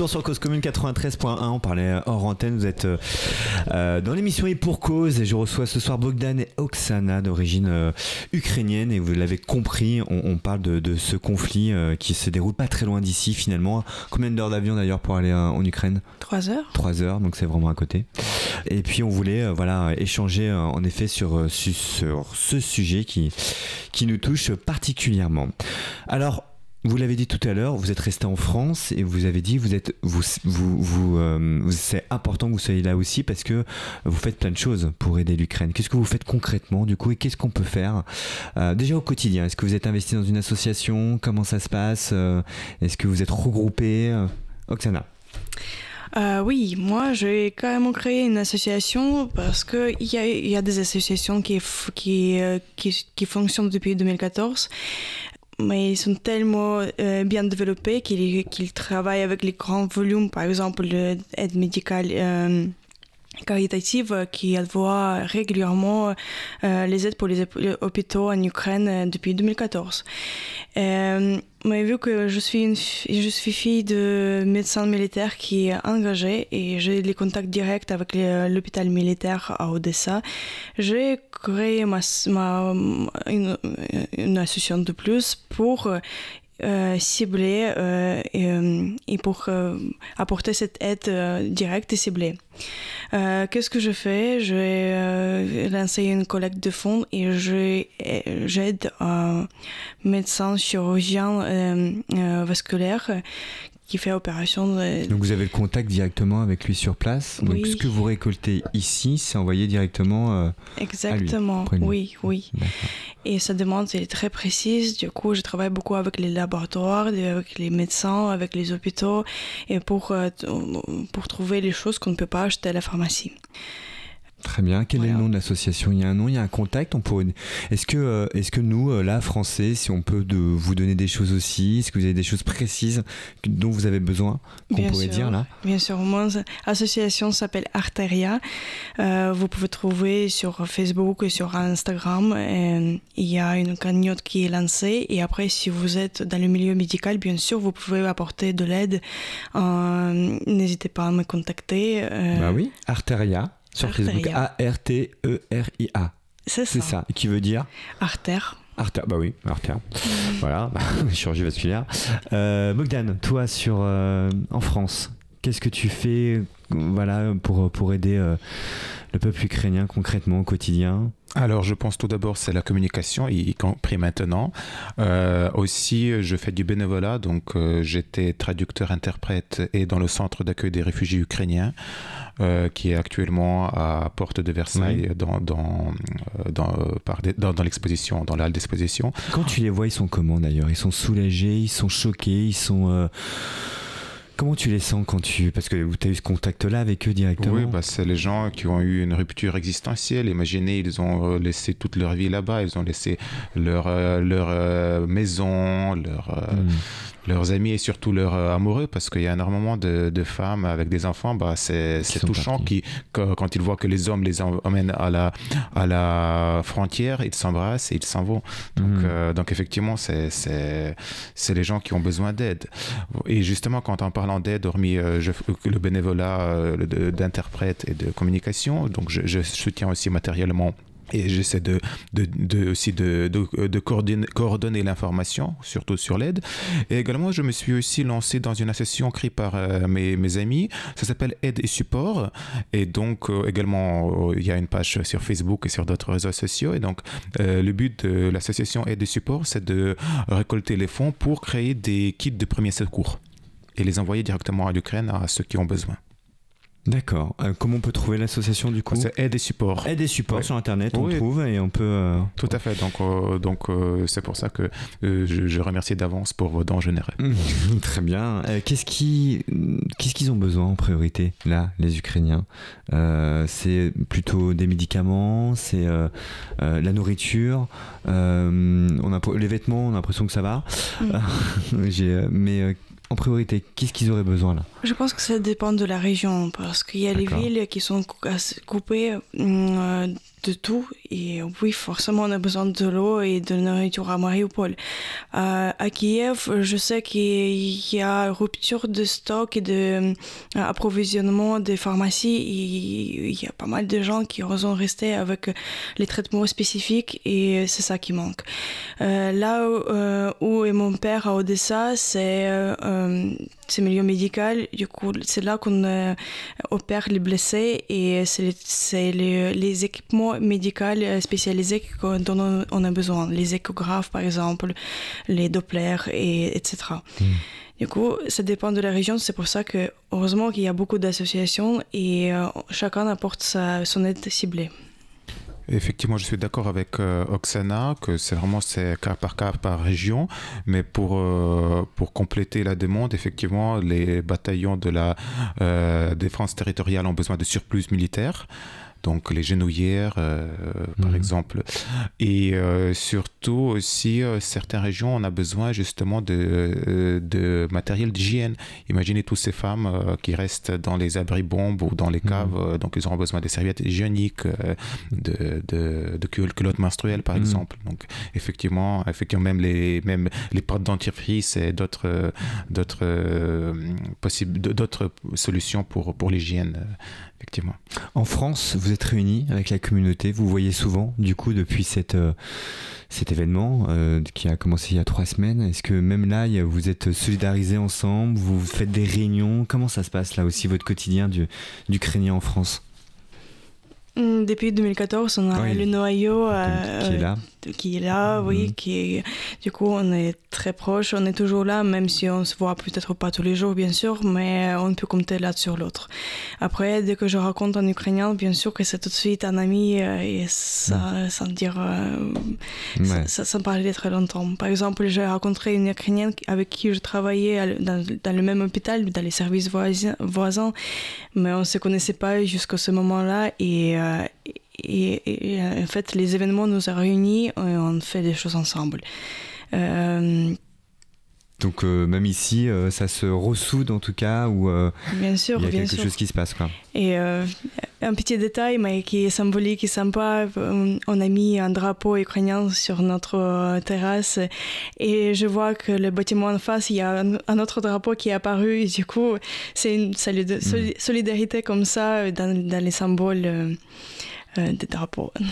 Retour sur Cause Commune 93.1, on parlait hors antenne, vous êtes euh, euh, dans l'émission Et pour cause, et je reçois ce soir Bogdan et Oksana d'origine euh, ukrainienne, et vous l'avez compris, on, on parle de, de ce conflit euh, qui se déroule pas très loin d'ici finalement. Combien d'heures d'avion d'ailleurs pour aller euh, en Ukraine? Trois heures Trois heures, donc c'est vraiment à côté. Et puis on voulait euh, voilà échanger euh, en effet sur, euh, su- sur ce sujet qui, qui nous touche particulièrement. Alors, vous l'avez dit tout à l'heure, vous êtes resté en France et vous avez dit vous êtes vous euh, vous- c'est important que vous soyez là aussi parce que vous faites plein de choses pour aider l'Ukraine. Qu'est-ce que vous faites concrètement du coup et qu'est-ce qu'on peut faire Euh, déjà au quotidien? Est-ce que vous êtes investi dans une association? Comment ça se passe Euh, Est-ce que vous êtes regroupé Oksana. Oui, moi j'ai carrément créé une association parce qu'il y a, y a des associations qui fonctionnent depuis 2014, mais ils sont tellement euh, bien développés qu'ils qu'ils travaillent avec les grands volumes, par exemple l'aide médicale. euh, caritative euh, qui envoie régulièrement les aides pour les hôp- les hôpitaux en Ukraine depuis 2014. Euh, mais vu que je suis, une, je suis fille de médecin militaire qui est engagé et j'ai les contacts directs avec l'hôpital militaire à Odessa, j'ai créé ma, ma, une, une association de plus pour euh, cibler euh, et, euh, et pour apporter cette aide directe et ciblée. Qu'est-ce que je fais? Je vais euh, lancer une collecte de fonds et j'aide un médecin chirurgien vasculaire qui fait opération. de- Donc vous avez le contact directement avec lui sur place. Donc Oui. ce que vous récoltez ici, c'est envoyé directement. euh, Exactement, auprès de lui. oui, oui. Et sa demande est très précise. Du coup, je travaille beaucoup avec les laboratoires, avec les médecins, avec les hôpitaux, et pour, euh, pour trouver les choses qu'on ne peut pas acheter à la pharmacie. Très bien. Quel est le nom de l'association? Il y a un nom, il y a un contact? On pourrait... Est-ce que, euh, est-ce que nous, euh, là, Français, si on peut de vous donner des choses aussi, est-ce que vous avez des choses précises dont vous avez besoin qu'on pourrait dire là? Bien sûr. Mon association s'appelle Arteria. Euh, vous pouvez trouver sur Facebook et sur Instagram. il y a une cagnotte qui est lancée. Et après, si vous êtes dans le milieu médical, bien sûr, vous pouvez apporter de l'aide. N'hésitez pas à me contacter. Bah oui, Arteria sur Facebook. A-R-T-E-R-I-A. C'est ça. C'est ça. Qui veut dire Artère. Artère, bah oui, artère. voilà, [laughs] chirurgie vasculaire. Euh, Bogdan, toi sur euh, en France, qu'est-ce que tu fais voilà, pour, pour aider euh, le peuple ukrainien concrètement au quotidien alors, je pense tout d'abord, c'est la communication, y compris maintenant. Euh, aussi, je fais du bénévolat, donc euh, j'étais traducteur-interprète et dans le centre d'accueil des réfugiés ukrainiens, euh, qui est actuellement à Porte de Versailles, dans, dans, dans, dans, dans l'exposition, dans la halle d'exposition. Quand tu les vois, ils sont comment d'ailleurs? Ils sont soulagés, ils sont choqués, ils sont Comment tu les sens quand tu... Parce que tu as eu ce contact-là avec eux directement Oui, bah, c'est les gens qui ont eu une rupture existentielle. Imaginez, ils ont euh, laissé toute leur vie là-bas, ils ont laissé leur, euh, leur euh, maison, leur... Hmm leurs amis et surtout leurs euh, amoureux, parce qu'il y a énormément de, de, femmes avec des enfants, bah, c'est touchant qui, quand ils voient que les hommes les emmènent à la, à la frontière, ils s'embrassent et ils s'en vont. Donc, mhm. euh, donc effectivement, c'est les gens qui ont besoin d'aide. Et justement, quand en parlant d'aide, hormis euh, le bénévolat d'interprète et de communication, donc je, je soutiens aussi matériellement et j'essaie de, aussi de, coordonner, l'information, surtout sur l'aide. Et également, je me suis aussi lancé dans une association créée par euh, mes, mes, amis. Ça s'appelle Aide et Support. Et donc, euh, également, euh, il y a une page sur Facebook et sur d'autres réseaux sociaux. Et donc, le but de l'association Aide et Support, c'est de récolter les fonds pour créer des kits de premier secours et les envoyer directement à l'Ukraine à ceux qui ont besoin. D'accord. Euh, comment on peut trouver l'association du coup C'est aide et support. Aide et support sur internet, on trouve et on peut. Euh, Tout à fait. Donc, euh, donc c'est pour ça que je, remercie d'avance pour vos dons généreux. [laughs] Très bien. qu'est-ce qui, qu'est-ce qu'ils ont besoin en priorité là, les Ukrainiens? C'est plutôt des médicaments, c'est la nourriture, on a les vêtements. On a l'impression que ça va. Mm. [laughs] mais en priorité Qu'est-ce qu'ils auraient besoin là Je pense que ça dépend de la région parce qu'il y a les villes qui sont coupées euh, de tout. Et oui, forcément, on a besoin de l'eau et de nourriture à Mariupol. Euh, à Kiev, je sais qu'il y a rupture de stock et d'approvisionnement euh, des pharmacies. Et il y a pas mal de gens qui sont restés avec les traitements spécifiques et c'est ça qui manque. Euh, là où, est mon père à Odessa, c'est c'est milieu médical. Du coup, c'est là qu'on opère les blessés et c'est les, les, équipements médicaux spécialisés dont on a besoin. Les échographes, par exemple, les Doppler, et, etc. Hmm. Du coup, ça dépend de la région. C'est pour ça que, heureusement, qu'il y a beaucoup d'associations et euh, chacun apporte sa, son aide ciblée. Effectivement, je suis d'accord avec euh, Oksana que c'est vraiment c'est cas par cas par région, mais pour euh, pour compléter la demande, effectivement, les bataillons de la défense territoriale ont besoin de surplus militaires donc les genouillères euh, par mhm. exemple. Et euh, surtout aussi, euh, certaines régions, on a besoin justement de, de matériel d'hygiène. Imaginez toutes ces femmes qui restent dans les abris bombes ou dans les mhm. caves, donc ils auront besoin de serviettes hygiéniques, de, de, de culottes menstruelles par mhm. exemple. Donc effectivement, effectivement même les, même les pâtes dentifrice et d'autres d'autres possibles d'autres solutions pour, pour l'hygiène effectivement. En France, vous êtes réunis avec la communauté, vous voyez souvent, du coup, depuis cette, euh, cet événement euh, qui a commencé il y a trois semaines. Est-ce que même là, vous êtes solidarisés ensemble, vous faites des réunions? Comment ça se passe là aussi, votre quotidien du, d'Ukrainien en France? Hmm, depuis 2014, on a le noyau qui est là. Qui est là, oui, Mhm. qui du coup on est très proche, on est toujours là, même si on se voit peut-être pas tous les jours, bien sûr, mais on peut compter l'un sur l'autre. Après, dès que je raconte en ukrainien, bien sûr que c'est tout de suite un ami euh, et ça, sans dire, euh, Ouais. ça, sans parler très longtemps. Par exemple, j'ai rencontré une ukrainienne avec qui je travaillais dans, dans le même hôpital, dans les services voisins, voisins mais on se connaissait pas jusqu'à ce moment-là et, euh, et, et- et, en fait les événements nous ont réunis et on fait des choses ensemble. Euh, Donc euh, même ici, euh, ça se ressoude en tout cas, ou euh, bien sûr, il y a bien quelque sûr. chose qui se passe. Quoi. Et euh, un petit détail, mais qui est symbolique et sympa, on a mis un drapeau ukrainien sur notre euh, terrasse et je vois que le bâtiment en face, il y a un, un autre drapeau qui est apparu et du coup, c'est une soli- solidarité comme ça dans, dans les symboles euh, euh, des drapeaux. [laughs]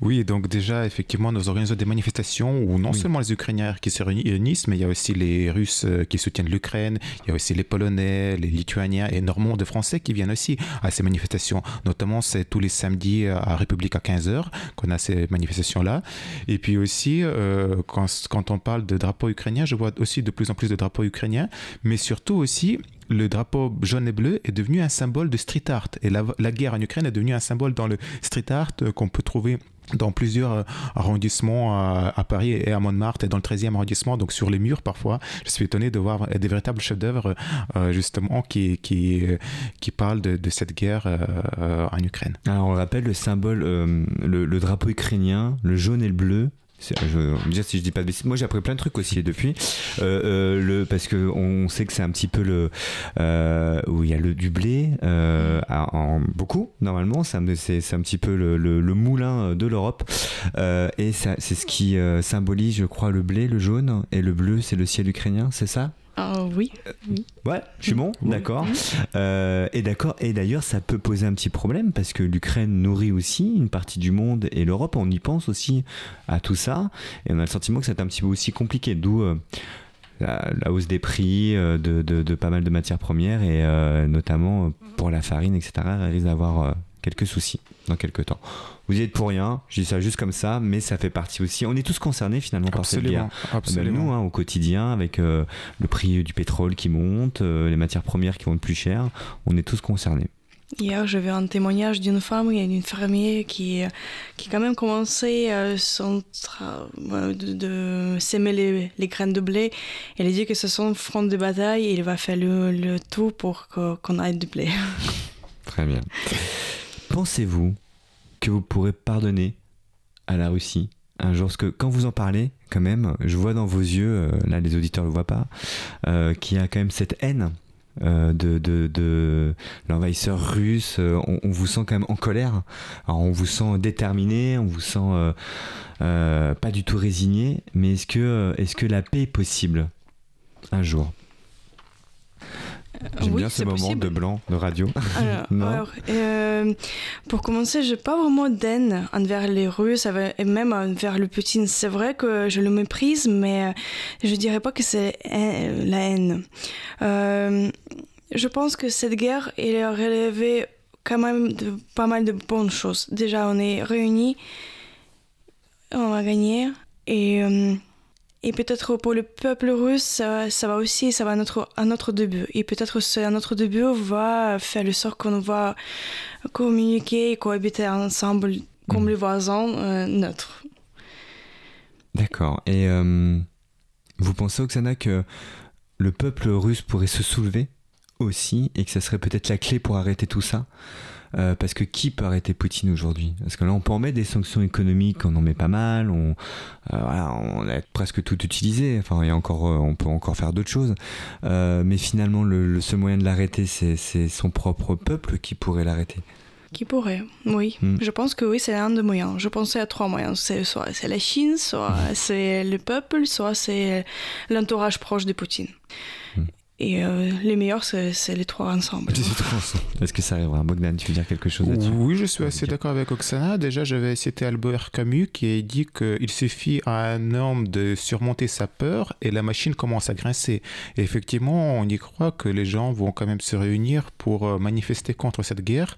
Oui, donc déjà, effectivement, nous organisons des manifestations où non Oui. seulement les Ukrainiens qui se réunissent, mais il y a aussi les Russes euh, qui soutiennent l'Ukraine, il y a aussi les Polonais, les Lituaniens et énormément de Français qui viennent aussi à ces manifestations. Notamment, c'est tous les samedis à République à 15h qu'on a ces manifestations-là. Et puis aussi, euh, quand, quand on parle de drapeau ukrainien, je vois aussi de plus en plus de drapeaux ukrainiens, mais surtout aussi, le drapeau jaune et bleu est devenu un symbole de street art. Et la, guerre en Ukraine est devenue un symbole dans le street art euh, qu'on peut trouver dans plusieurs euh, arrondissements à, à Paris et à Montmartre et dans le 13e arrondissement, donc sur les murs parfois. Je suis étonné de voir des véritables chefs-d'œuvre euh, justement qui, euh, parlent de, cette guerre euh, euh, en Ukraine. Alors on rappelle le symbole, euh, le, le drapeau ukrainien, le jaune et le bleu. Je dire si je dis pas de bêtises. Moi j'ai appris plein de trucs aussi depuis. Euh, euh, le, parce que on sait que c'est un petit peu le euh, où il y a le du blé euh, en beaucoup normalement. C'est un, petit peu le, moulin de l'Europe Euh, et c'est ce qui euh, symbolise, je crois, le blé, le jaune et le bleu, c'est le ciel ukrainien, c'est ça? Ah oui, Ouais, je suis bon, d'accord. Euh, et d'accord. Et d'ailleurs, ça peut poser un petit problème parce que l'Ukraine nourrit aussi une partie du monde et l'Europe. On y pense aussi à tout ça, et on a le sentiment que c'est un petit peu aussi compliqué. D'où euh, la, la hausse des prix euh, de, de- de pas mal de matières premières et euh, notamment pour la farine, etc. Elle risque d'avoir euh, quelques soucis dans quelques temps. Vous y êtes pour rien. Je dis ça juste comme ça, mais ça fait partie aussi. On est tous concernés finalement par cette guerre. Absolument, ben, absolument. nous, hein, au quotidien, avec euh, le prix du pétrole qui monte, euh, les matières premières qui vont être plus chères, on est tous concernés. Hier, vu un témoignage d'une femme et d'une fermière qui, qui quand même commençait son tra- de, de s'aimer les, les graines de blé. Elle a dit que ce sont front de bataille et il va faire le, le tout pour qu'on ait du blé. Très bien. Pensez-vous que vous pourrez pardonner à la Russie un jour? Parce que quand vous en parlez, quand même, je vois dans vos yeux, euh, là les auditeurs ne le voient pas, euh, qu'il y a quand même cette haine. euh, de, l'envahisseur russe, on, vous sent quand même en colère, on vous sent déterminé, on vous sent pas du tout résigné, mais est-ce que la paix est possible un jour? J'aime Oui, bien ce moment possible. de blanc de radio. [laughs] Alors, euh, pour commencer, j'ai pas vraiment d'haine envers les Russes et même envers le Poutine. C'est vrai que je le méprise, mais euh, je dirais pas que c'est euh, la haine. Euh, je pense que cette guerre, elle a relevé quand même de, pas mal de bonnes choses. Déjà, on est réunis, on va gagner, et euh, et peut-être pour le peuple russe, ça, ça va aussi, ça va à notre, à notre début. Et peut-être à notre début, on va faire le sort qu'on va communiquer et cohabiter ensemble comme Mhm. les voisins euh, neutres. D'accord. Et euh, vous pensez, Oksana, que le peuple russe pourrait se soulever aussi et que ça serait peut-être la clé pour arrêter tout ça? Euh, parce que qui peut arrêter Poutine aujourd'hui? Parce que là, on peut en mettre des sanctions économiques, on en met pas mal, on, euh, voilà, on a presque tout utilisé. Enfin, a encore, euh, on peut encore faire d'autres choses. Euh, mais finalement, le, le seul moyen de l'arrêter, c'est son propre peuple qui pourrait l'arrêter. Qui pourrait, oui. Mhm. Je pense que oui, c'est un des moyens. Je pensais à trois moyens. C'est soit c'est la Chine, soit c'est le peuple, soit c'est l'entourage proche de Poutine. Mhm. Et euh, les meilleurs, c'est les trois ensemble. Est-ce que ça arrivera? Bogdan, tu veux dire quelque chose là-dessus? Oui, je suis assez d'accord avec Oksana. Déjà, j'avais cité Albert Camus qui a dit qu'il suffit à un homme de surmonter sa peur et la machine commence à grincer. Et effectivement, on y croit que les gens vont quand même se réunir pour euh, manifester contre cette guerre.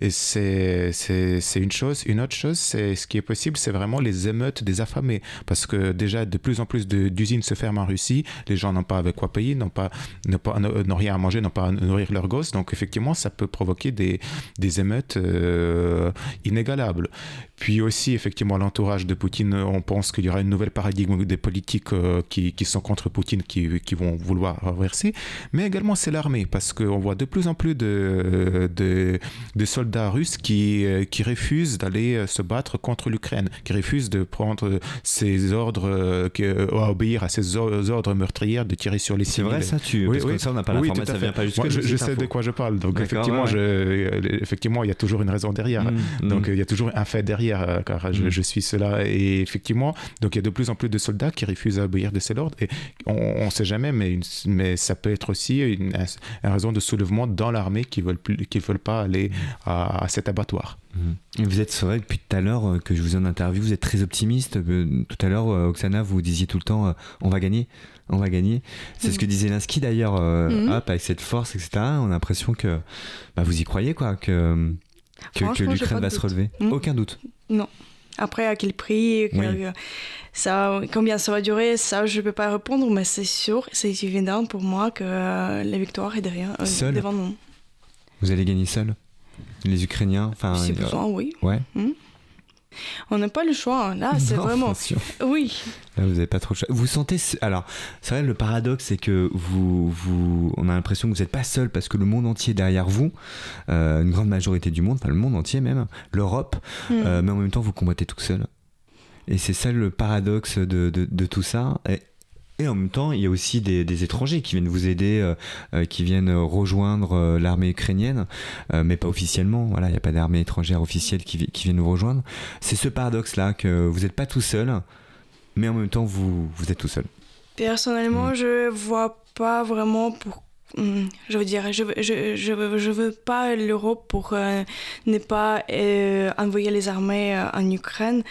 Et c'est une chose. Une autre chose, c'est ce qui est possible, c'est vraiment les émeutes des affamés. Parce que déjà, de plus en plus d'usines se ferment en Russie. Les gens n'ont pas avec quoi payer, n'ont pas n'ont rien à manger, n'ont pas à nourrir leurs gosses. Donc effectivement, ça peut provoquer des, des émeutes euh, inégalables. Puis aussi, effectivement, l'entourage de Poutine, on pense qu'il y aura une nouvelle paradigme des politiques euh, qui, qui, sont contre Poutine qui, qui, vont vouloir renverser. Mais également, c'est l'armée, parce qu'on voit de plus en plus de, de, de soldats russes qui, euh, qui refusent d'aller se battre contre l'Ukraine, qui refusent de prendre ses ordres, à obéir à ses ordres meurtrières de tirer sur les civils. C'est vrai ça, tu oui, oui. ça, on n'a pas l'information, ça vient pas jusque Je, je sais de quoi je parle. Donc, effectivement, je, effectivement, il y a toujours une raison derrière. Mm, donc, mm. il y a toujours un fait derrière, euh, car je, mm. je, suis cela. Et effectivement, donc, il y a de plus en plus de soldats qui refusent à obéir de ces ordres. Et on ne sait jamais, mais, mais ça peut être aussi une, une raison de soulèvement dans l'armée qui ne veulent, qui veulent pas aller à, à cet abattoir. Vous êtes, c'est vrai, depuis tout à l'heure euh, que je vous en interview, vous êtes très optimiste. Euh, tout à l'heure, Oksana, vous disiez tout le temps, on va gagner on va gagner. C'est ce que disait Zelensky d'ailleurs, euh, mhm. avec cette force, etc. On a l'impression que bah, vous y croyez, quoi, que, que, l'Ukraine va se relever. Mhm. Aucun doute. Non. Après, à quel prix, ça, combien ça va durer, ça, je ne peux pas répondre, mais c'est sûr, c'est évident pour moi que euh, la victoire est derrière, euh, devant nous. Vous allez gagner seul Les Ukrainiens enfin, Si besoin, oui. Ouais. On n'a pas le choix. Hein. Là, c'est vraiment. Oui. Là, vous n'avez pas trop le choix. Vous sentez. Alors, c'est vrai, le paradoxe, c'est que vous, vous, on a l'impression que vous n'êtes pas seul parce que le monde entier est derrière vous, euh, une grande majorité du monde, enfin le monde entier même, l'Europe, hmm. euh, mais en même temps, vous combattez tout seul. Et c'est ça le paradoxe de, de, de tout ça. Et et en même temps, il y a aussi des, étrangers qui viennent vous aider, euh, euh, qui viennent rejoindre euh, l'armée ukrainienne, mais pas officiellement. Voilà, il n'y a pas d'armée étrangère officielle qui, qui vient nous rejoindre. C'est ce paradoxe-là que vous n'êtes pas tout seul, mais en même temps, vous, vous êtes tout seul. Personnellement, je mm. je vois pas vraiment pour mm, je veux dire, je, je, je, je veux pas l'Europe pour ne pas envoyer les armées en Ukraine.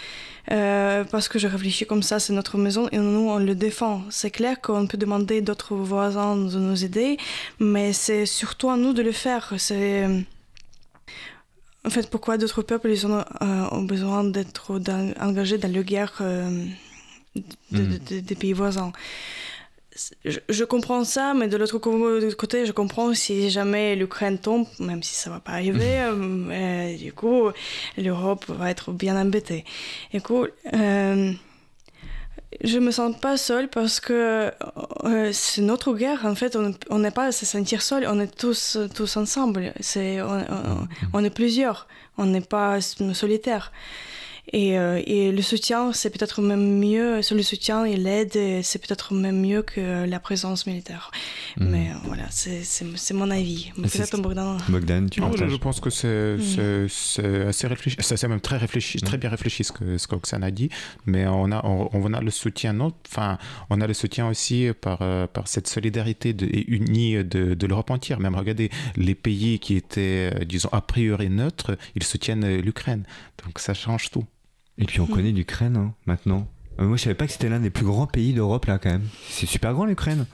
Euh, parce que je réfléchis comme ça, c'est notre maison et nous, on le défend. C'est clair qu'on peut demander d'autres voisins de nous aider, mais c'est surtout à nous de le faire. C'est. En fait, pourquoi d'autres peuples ils ont, euh, ont besoin d'être engagés dans la guerre euh, mm. des pays voisins je, comprends ça, mais de l'autre côté, je comprends si jamais l'Ukraine tombe, même si ça va pas arriver, euh, du coup, l'Europe va être bien embêtée. Du coup, euh, je me sens pas seule parce que euh, c'est notre guerre. En fait, on n'est pas à se sentir seul, on est tous, tous ensemble. C'est, on, on est plusieurs, on n'est pas solitaire. Et, euh, et le soutien, c'est peut-être même mieux, sur le soutien et l'aide, c'est peut-être même mieux que la présence militaire. Mhm. Mais euh, voilà, c'est mon avis. Peut-être Bogdan. Bogdan, tu non, je, je, pense que c'est mhm. assez réfléchi, c'est même très réfléchi, très mhm. bien réfléchi ce que ce qu'Oxane a dit. Mais on a on, on a le soutien, enfin, on a le soutien aussi par euh, par cette solidarité de, unie de, de l'Europe entière. Même regardez les pays qui étaient, disons, a priori neutres, ils soutiennent l'Ukraine. Donc ça change tout. Et puis on connaît l'Ukraine hein, maintenant. Euh, moi, je savais pas que c'était l'un des plus grands pays d'Europe là quand même. C'est super grand l'Ukraine.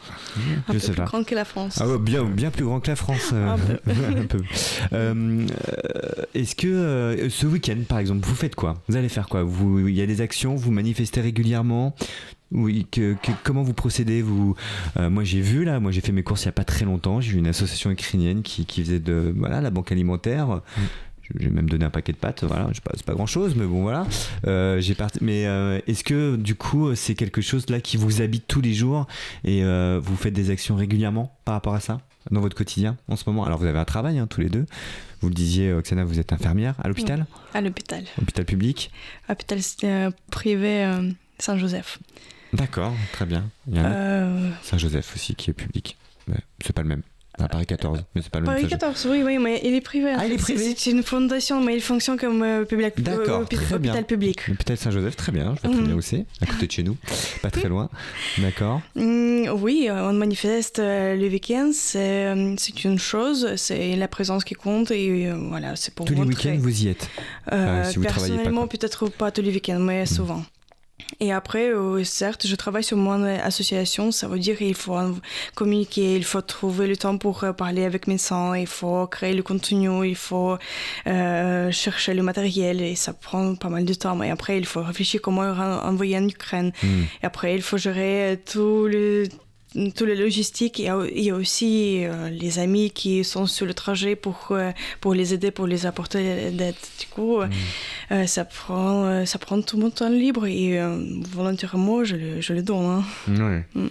Un peu plus grand que la France. Ah ouais, bien, bien plus grand que la France. Euh, [laughs] [laughs] un peu. Euh, est-ce que ce week-end, par exemple, vous faites quoi? Vous allez faire quoi? Vous, il y a des actions, vous manifestez régulièrement? Oui, que, comment vous procédez? Vous Moi, j'ai vu là, moi j'ai fait mes courses il y a pas très longtemps. J'ai vu une association ukrainienne qui, qui faisait de voilà la banque alimentaire. Mm j'ai même donné un paquet de pâtes, voilà, c'est pas grand chose, mais bon voilà. Euh, j'ai mais euh, est-ce que du coup c'est quelque chose là qui vous habite tous les jours et euh, vous faites des actions régulièrement par rapport à ça dans votre quotidien en ce moment? Alors vous avez un travail hein, tous les deux. Vous le disiez, Oksana, vous êtes infirmière à l'hôpital À l'hôpital. Hôpital public Hôpital privé Saint-Joseph. D'accord, très bien. Saint-Joseph aussi qui est public. c'est pas le même. À Paris 14, mais c'est pas le Paris même 14, oui, oui, mais il est privé. Ah, il est privé C'est une fondation, mais il fonctionne comme euh, public, D'accord, euh, très bien. hôpital public. L'hôpital Saint-Joseph, très bien, je vois très Mhm. bien où c'est, à côté de chez nous, pas très loin. D'accord. Mm, oui, euh, on manifeste euh, le week-end, c'est une chose, c'est la présence qui compte et voilà, c'est pour Tous les week-ends, vous y êtes. Si vous pas, personnellement, peut-être pas tous les week-ends, mais souvent. Et après, euh, certes, je travaille sur mon association, ça veut dire qu'il faut communiquer, il faut trouver le temps pour euh, parler avec médecins, il faut créer le contenu, il faut euh, chercher le matériel et ça prend pas mal de temps. Et après, il faut réfléchir comment envoyer en Ukraine. Hmm. Et après, il faut gérer tout le tout le logistique il y a aussi euh, les amis qui sont sur le trajet pour, euh, pour les aider, pour les apporter d'aide. Du coup, euh, euh, ça, prend, ça prend tout mon temps libre et volontairement, je le, je le donne. hein. Ouais. Mm.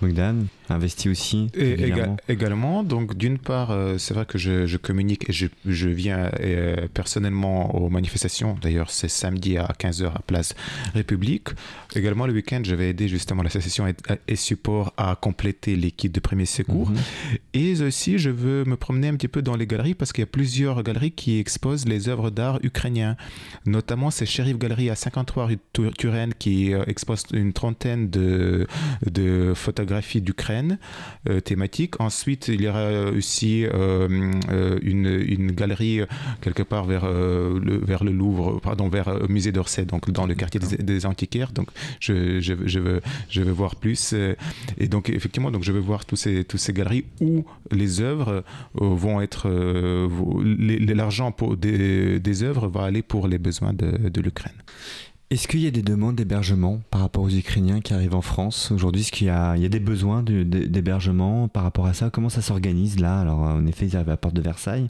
Bogdan, investi aussi. Et éga- régulièrement. également, donc d'une part, euh, c'est vrai que je, je communique et je, je viens euh, personnellement aux manifestations. D'ailleurs, c'est samedi à 15h à Place République. Également, le week-end, je vais aider justement l'association et, et support à compléter les kits de premier secours. Mhm. Et aussi, je veux me promener un petit peu dans les galeries parce qu'il y a plusieurs galeries qui exposent les œuvres d'art ukrainiens. Notamment, c'est Sheriff Galerie à 53 rue Tur- Turenne qui euh, expose une trentaine de, de photographies d'Ukraine euh, thématiques. Ensuite, il y aura aussi euh, euh, une, une galerie quelque part vers, le, vers le Louvre, pardon, vers le musée d'Orsay, donc dans le quartier des, antiquaires. Donc, je, je, veux, je veux voir plus. et donc, effectivement, donc je veux voir tous ces, tous ces galeries où les œuvres vont être. L'argent des, des œuvres va aller pour les besoins de l'Ukraine. Est-ce qu'il y a des demandes d'hébergement par rapport aux Ukrainiens qui arrivent en France aujourd'hui? Est-ce qu'il y a, il y a des besoins d'hébergement par rapport à ça? Comment ça s'organise là? Alors en effet, ils arrivent à la porte de Versailles.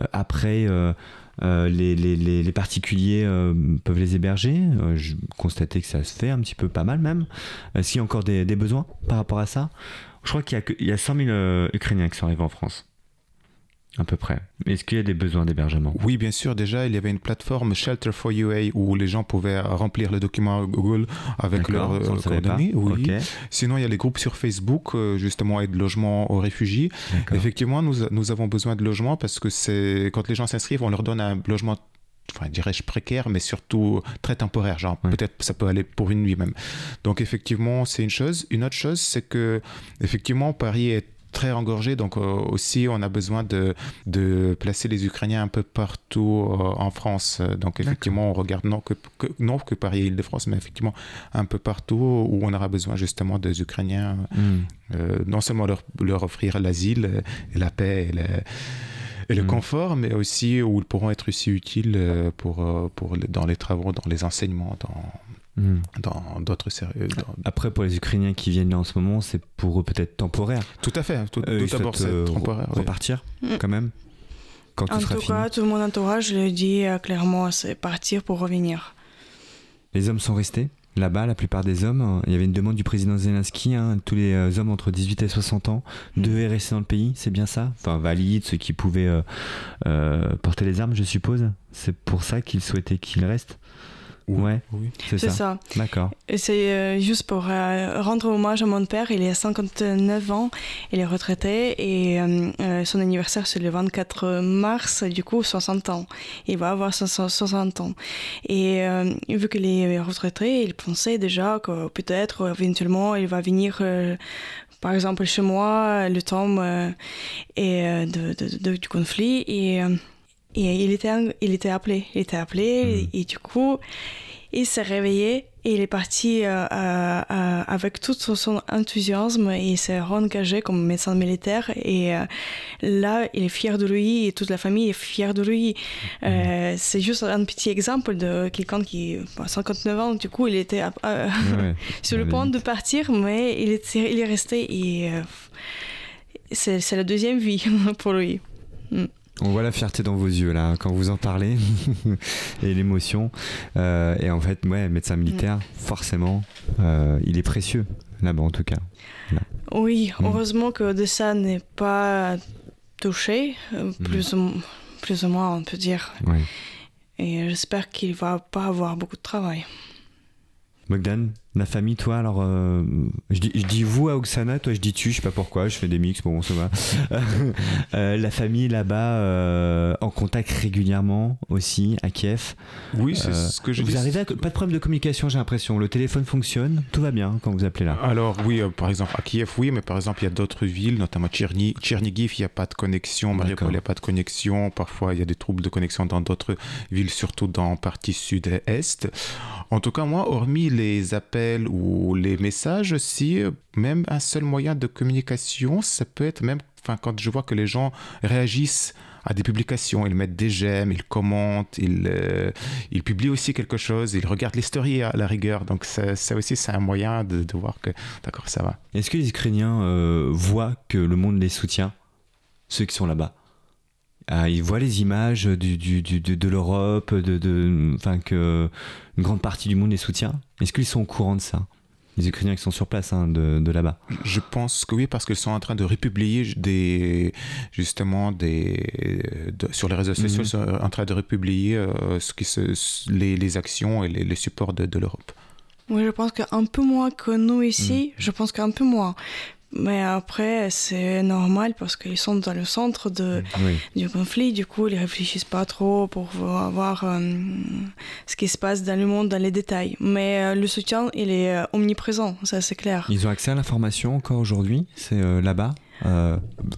Euh, après, euh, euh, les, particuliers euh, peuvent les héberger? Euh, je constatais que ça se fait un petit peu pas mal même. Est-ce qu'il y a encore des, besoins par rapport à ça? Je crois qu'il y a, y a 100 000 euh, Ukrainiens qui sont arrivés en France. À peu près. Est-ce qu'il y a des besoins d'hébergement? Oui, bien sûr. Déjà, il y avait une plateforme Shelter for UA où les gens pouvaient remplir le document Google avec leurs euh, coordonnées. Oui. Sinon, il y a les groupes sur Facebook, euh, justement, aide logement aux réfugiés. Effectivement, nous, nous avons besoin de logements parce que c'est quand les gens s'inscrivent, on leur donne un logement, enfin, dirais-je précaire, mais surtout très temporaire. Genre, peut-être ça peut aller pour une nuit même. Donc, effectivement, c'est une chose. Une autre chose, c'est que, effectivement, Paris est très engorgé, donc euh, aussi on a besoin de, de placer les Ukrainiens un peu partout euh, en France. Donc effectivement, on regarde non que, que- non que Paris et Île-de-France, mais effectivement un peu partout où on aura besoin justement des Ukrainiens Hmm. euh, non seulement leur, leur offrir l'asile et la paix et le, et le Mm. confort, mais aussi où ils pourront être aussi utiles pour, pour dans les travaux, dans les enseignements, dans Hmm. dans d'autres sérieux. dans- Après, pour les Ukrainiens qui viennent là en ce moment, c'est pour eux peut-être temporaire. Tout à fait. Tout, Eux, tout d'abord, souhaitent, euh, c'est temporaire. re- oui. repartir Mm. quand même quand tout En tout fini. cas, tout mon entourage le dit euh, clairement, c'est partir pour revenir. Les hommes sont restés là-bas, la plupart des hommes. euh, Il y avait une demande du président Zelensky, hein, tous les euh, hommes entre 18 et 60 ans Mm. devaient rester dans le pays, c'est bien ça? Enfin, valides, ceux qui pouvaient euh, euh, porter les armes, je suppose. C'est pour ça qu'ils souhaitaient qu'ils restent Oui, Ouais. oui. C'est C'est ça, ça. D'accord. Et c'est euh, juste pour euh, rendre hommage à mon père. Il est à 59 ans, il est retraité et euh, euh, son anniversaire c'est le 24 mars, du coup 60 ans. Il va avoir 60 60 ans. Et euh, vu qu'il est retraité, il pensait déjà que peut-être éventuellement il va venir. euh, par exemple, chez moi, le temps euh, et, de, de- de- du conflit et, euh, et il, était, il était appelé. Il était appelé Mhm. et du coup, il s'est réveillé et il est parti euh, euh, euh, avec tout son enthousiasme et il s'est engagé comme médecin militaire et euh, là il est fier de lui et toute la famille est fière de lui. Euh, c'est juste un petit exemple de quelqu'un qui a 59 ans, du coup il était [laughs] Ouais, sur le point de partir mais il est, il est resté et c'est c'est la deuxième vie [laughs] pour lui. On voit la fierté dans vos yeux là quand vous en parlez [laughs] et l'émotion. Euh, et en fait, ouais, médecin militaire, forcément, euh, il est précieux là-bas en tout cas. Oui, Mm. heureusement que de ça n'est pas touché, euh, Mm. plus, ou, plus ou moins on peut dire. Ouais. Et j'espère qu'il va pas avoir beaucoup de travail. Bogdan, la famille, toi, alors, euh, je, dis, je, dis, vous à Oksana, toi je dis tu, je sais pas pourquoi, je fais des mix, bon, ça va. [laughs] euh, la famille là-bas, euh, en contact régulièrement aussi à Kiev. Oui, c'est ce que je Vous arrivez à, pas de problème de communication, j'ai l'impression. Le téléphone fonctionne, tout va bien quand vous appelez là. Alors oui, par exemple à Kiev, oui, mais par exemple il y a d'autres villes, notamment Tcherni, Tchernigiv, il n'y a pas de connexion, Mariupol, il n'y a pas de connexion. Parfois il y a des troubles de connexion dans d'autres villes, surtout dans partie sud-est. En tout cas, moi, hormis les appels ou les messages, si même un seul moyen de communication, ça peut être même, enfin, quand je vois que les gens réagissent à des publications, ils mettent des j'aime, ils commentent, ils, euh, ils publient aussi quelque chose, ils regardent les stories à la rigueur. Donc ça, ça aussi, c'est un moyen de, de, voir que, d'accord, ça va. Est-ce que les Ukrainiens euh, voient que le monde les soutient, ceux qui sont là-bas? Ah, ils voient les images du, du, du, de, de l'Europe, de, de, enfin que une grande partie du monde les soutient. Est-ce qu'ils sont au courant de ça? Les Ukrainiens qui sont sur place hein, de, de là-bas Je pense que oui, parce qu'ils sont en train de republier des, justement des, de, sur les réseaux sociaux, mm -hmm. sont en train de republier euh, ce qui se, les, les actions et les, les supports de, de l'Europe. Oui, je pense qu'un peu moins que nous ici, mm. je pense qu'un peu moins. Mais après, c'est normal parce qu'ils sont dans le centre de, oui. du conflit. Du coup, ils réfléchissent pas trop pour voir euh, ce qui se passe dans le monde, dans les détails. Mais euh, le soutien, il est euh, omniprésent, ça c'est clair. Ils ont accès à l'information encore aujourd'hui? C'est euh, là-bas?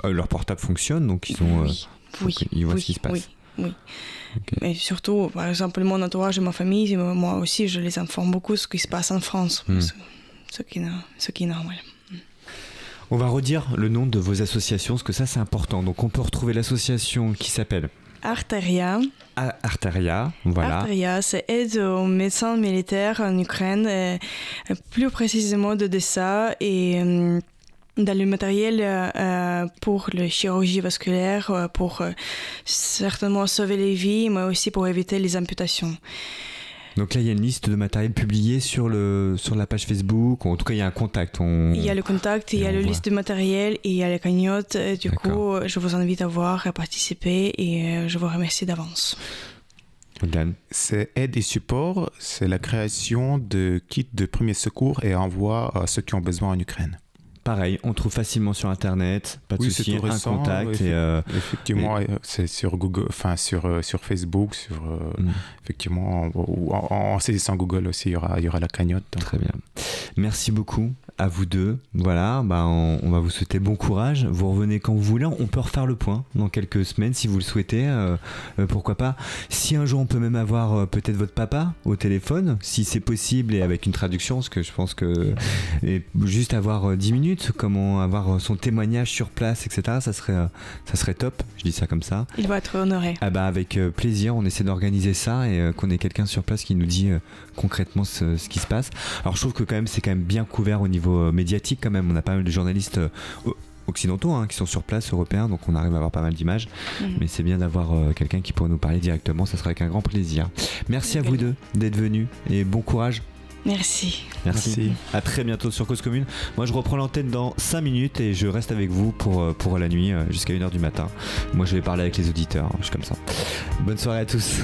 Leur portable fonctionne, donc ils ont. Oui, oui, ils voient oui, ce qui se passe. Oui, oui. Okay. Mais surtout, par exemple, mon entourage et ma famille, moi aussi, je les informe beaucoup de ce qui se passe en France. Hmm. Mm. Ce, ce, qui, ce qui est normal. On va redire le nom de vos associations, parce que ça c'est important. Donc on peut retrouver l'association qui s'appelle Arteria. Arteria, voilà. Arteria, c'est aide aux médecins militaires en Ukraine, et plus précisément de ça et euh, dans le matériel euh, pour la chirurgie vasculaire, pour euh, certainement sauver les vies, mais aussi pour éviter les amputations. Donc là, il y a une liste de matériel publié sur, le, sur la page Facebook. En tout cas, il y a un contact. On... Il y a le contact, il y a la liste de matériel et il y a la cagnotte. Du coup, je vous invite à voir, à participer et je vous remercie d'avance. C'est aide et support, c'est la création de kits de premier secours et envoi à ceux qui ont besoin en Ukraine. Pareil, on trouve facilement sur internet, pas de oui, souci, un récent, contact. Et euh, effectivement, et... c'est sur Google, enfin sur sur Facebook, sur mm. effectivement, en, en, saisissant Google aussi, il y aura il y aura la cagnotte. Donc. Très bien. Merci beaucoup à vous deux. Voilà, bah on, on, va vous souhaiter bon courage. Vous revenez quand vous voulez. On peut refaire le point dans quelques semaines si vous le souhaitez. Euh, euh, pourquoi pas. Si un jour on peut même avoir euh, peut-être votre papa au téléphone, si c'est possible et avec une traduction, parce que je pense que et juste avoir 10 minutes comment avoir son témoignage sur place, etc. Ça serait, ça serait top. Je dis ça comme ça. Il va être honoré. Ah bah avec plaisir. On essaie d'organiser ça et qu'on ait quelqu'un sur place qui nous dit concrètement ce, ce, qui se passe. Alors je trouve que quand même c'est quand même bien couvert au niveau médiatique quand même. On a pas mal de journalistes occidentaux hein, qui sont sur place, européens, donc on arrive à avoir pas mal d'images. Mmh. Mais c'est bien d'avoir euh, quelqu'un qui pourrait nous parler directement. Ça sera avec un grand plaisir. Merci à vous deux d'être venus et bon courage. Merci. Merci. Merci. À très bientôt sur Cause Commune. Moi, je reprends l'antenne dans 5 minutes et je reste avec vous pour, pour la nuit jusqu'à 1h du matin. Moi, je vais parler avec les auditeurs. Je suis comme ça. Bonne soirée à tous.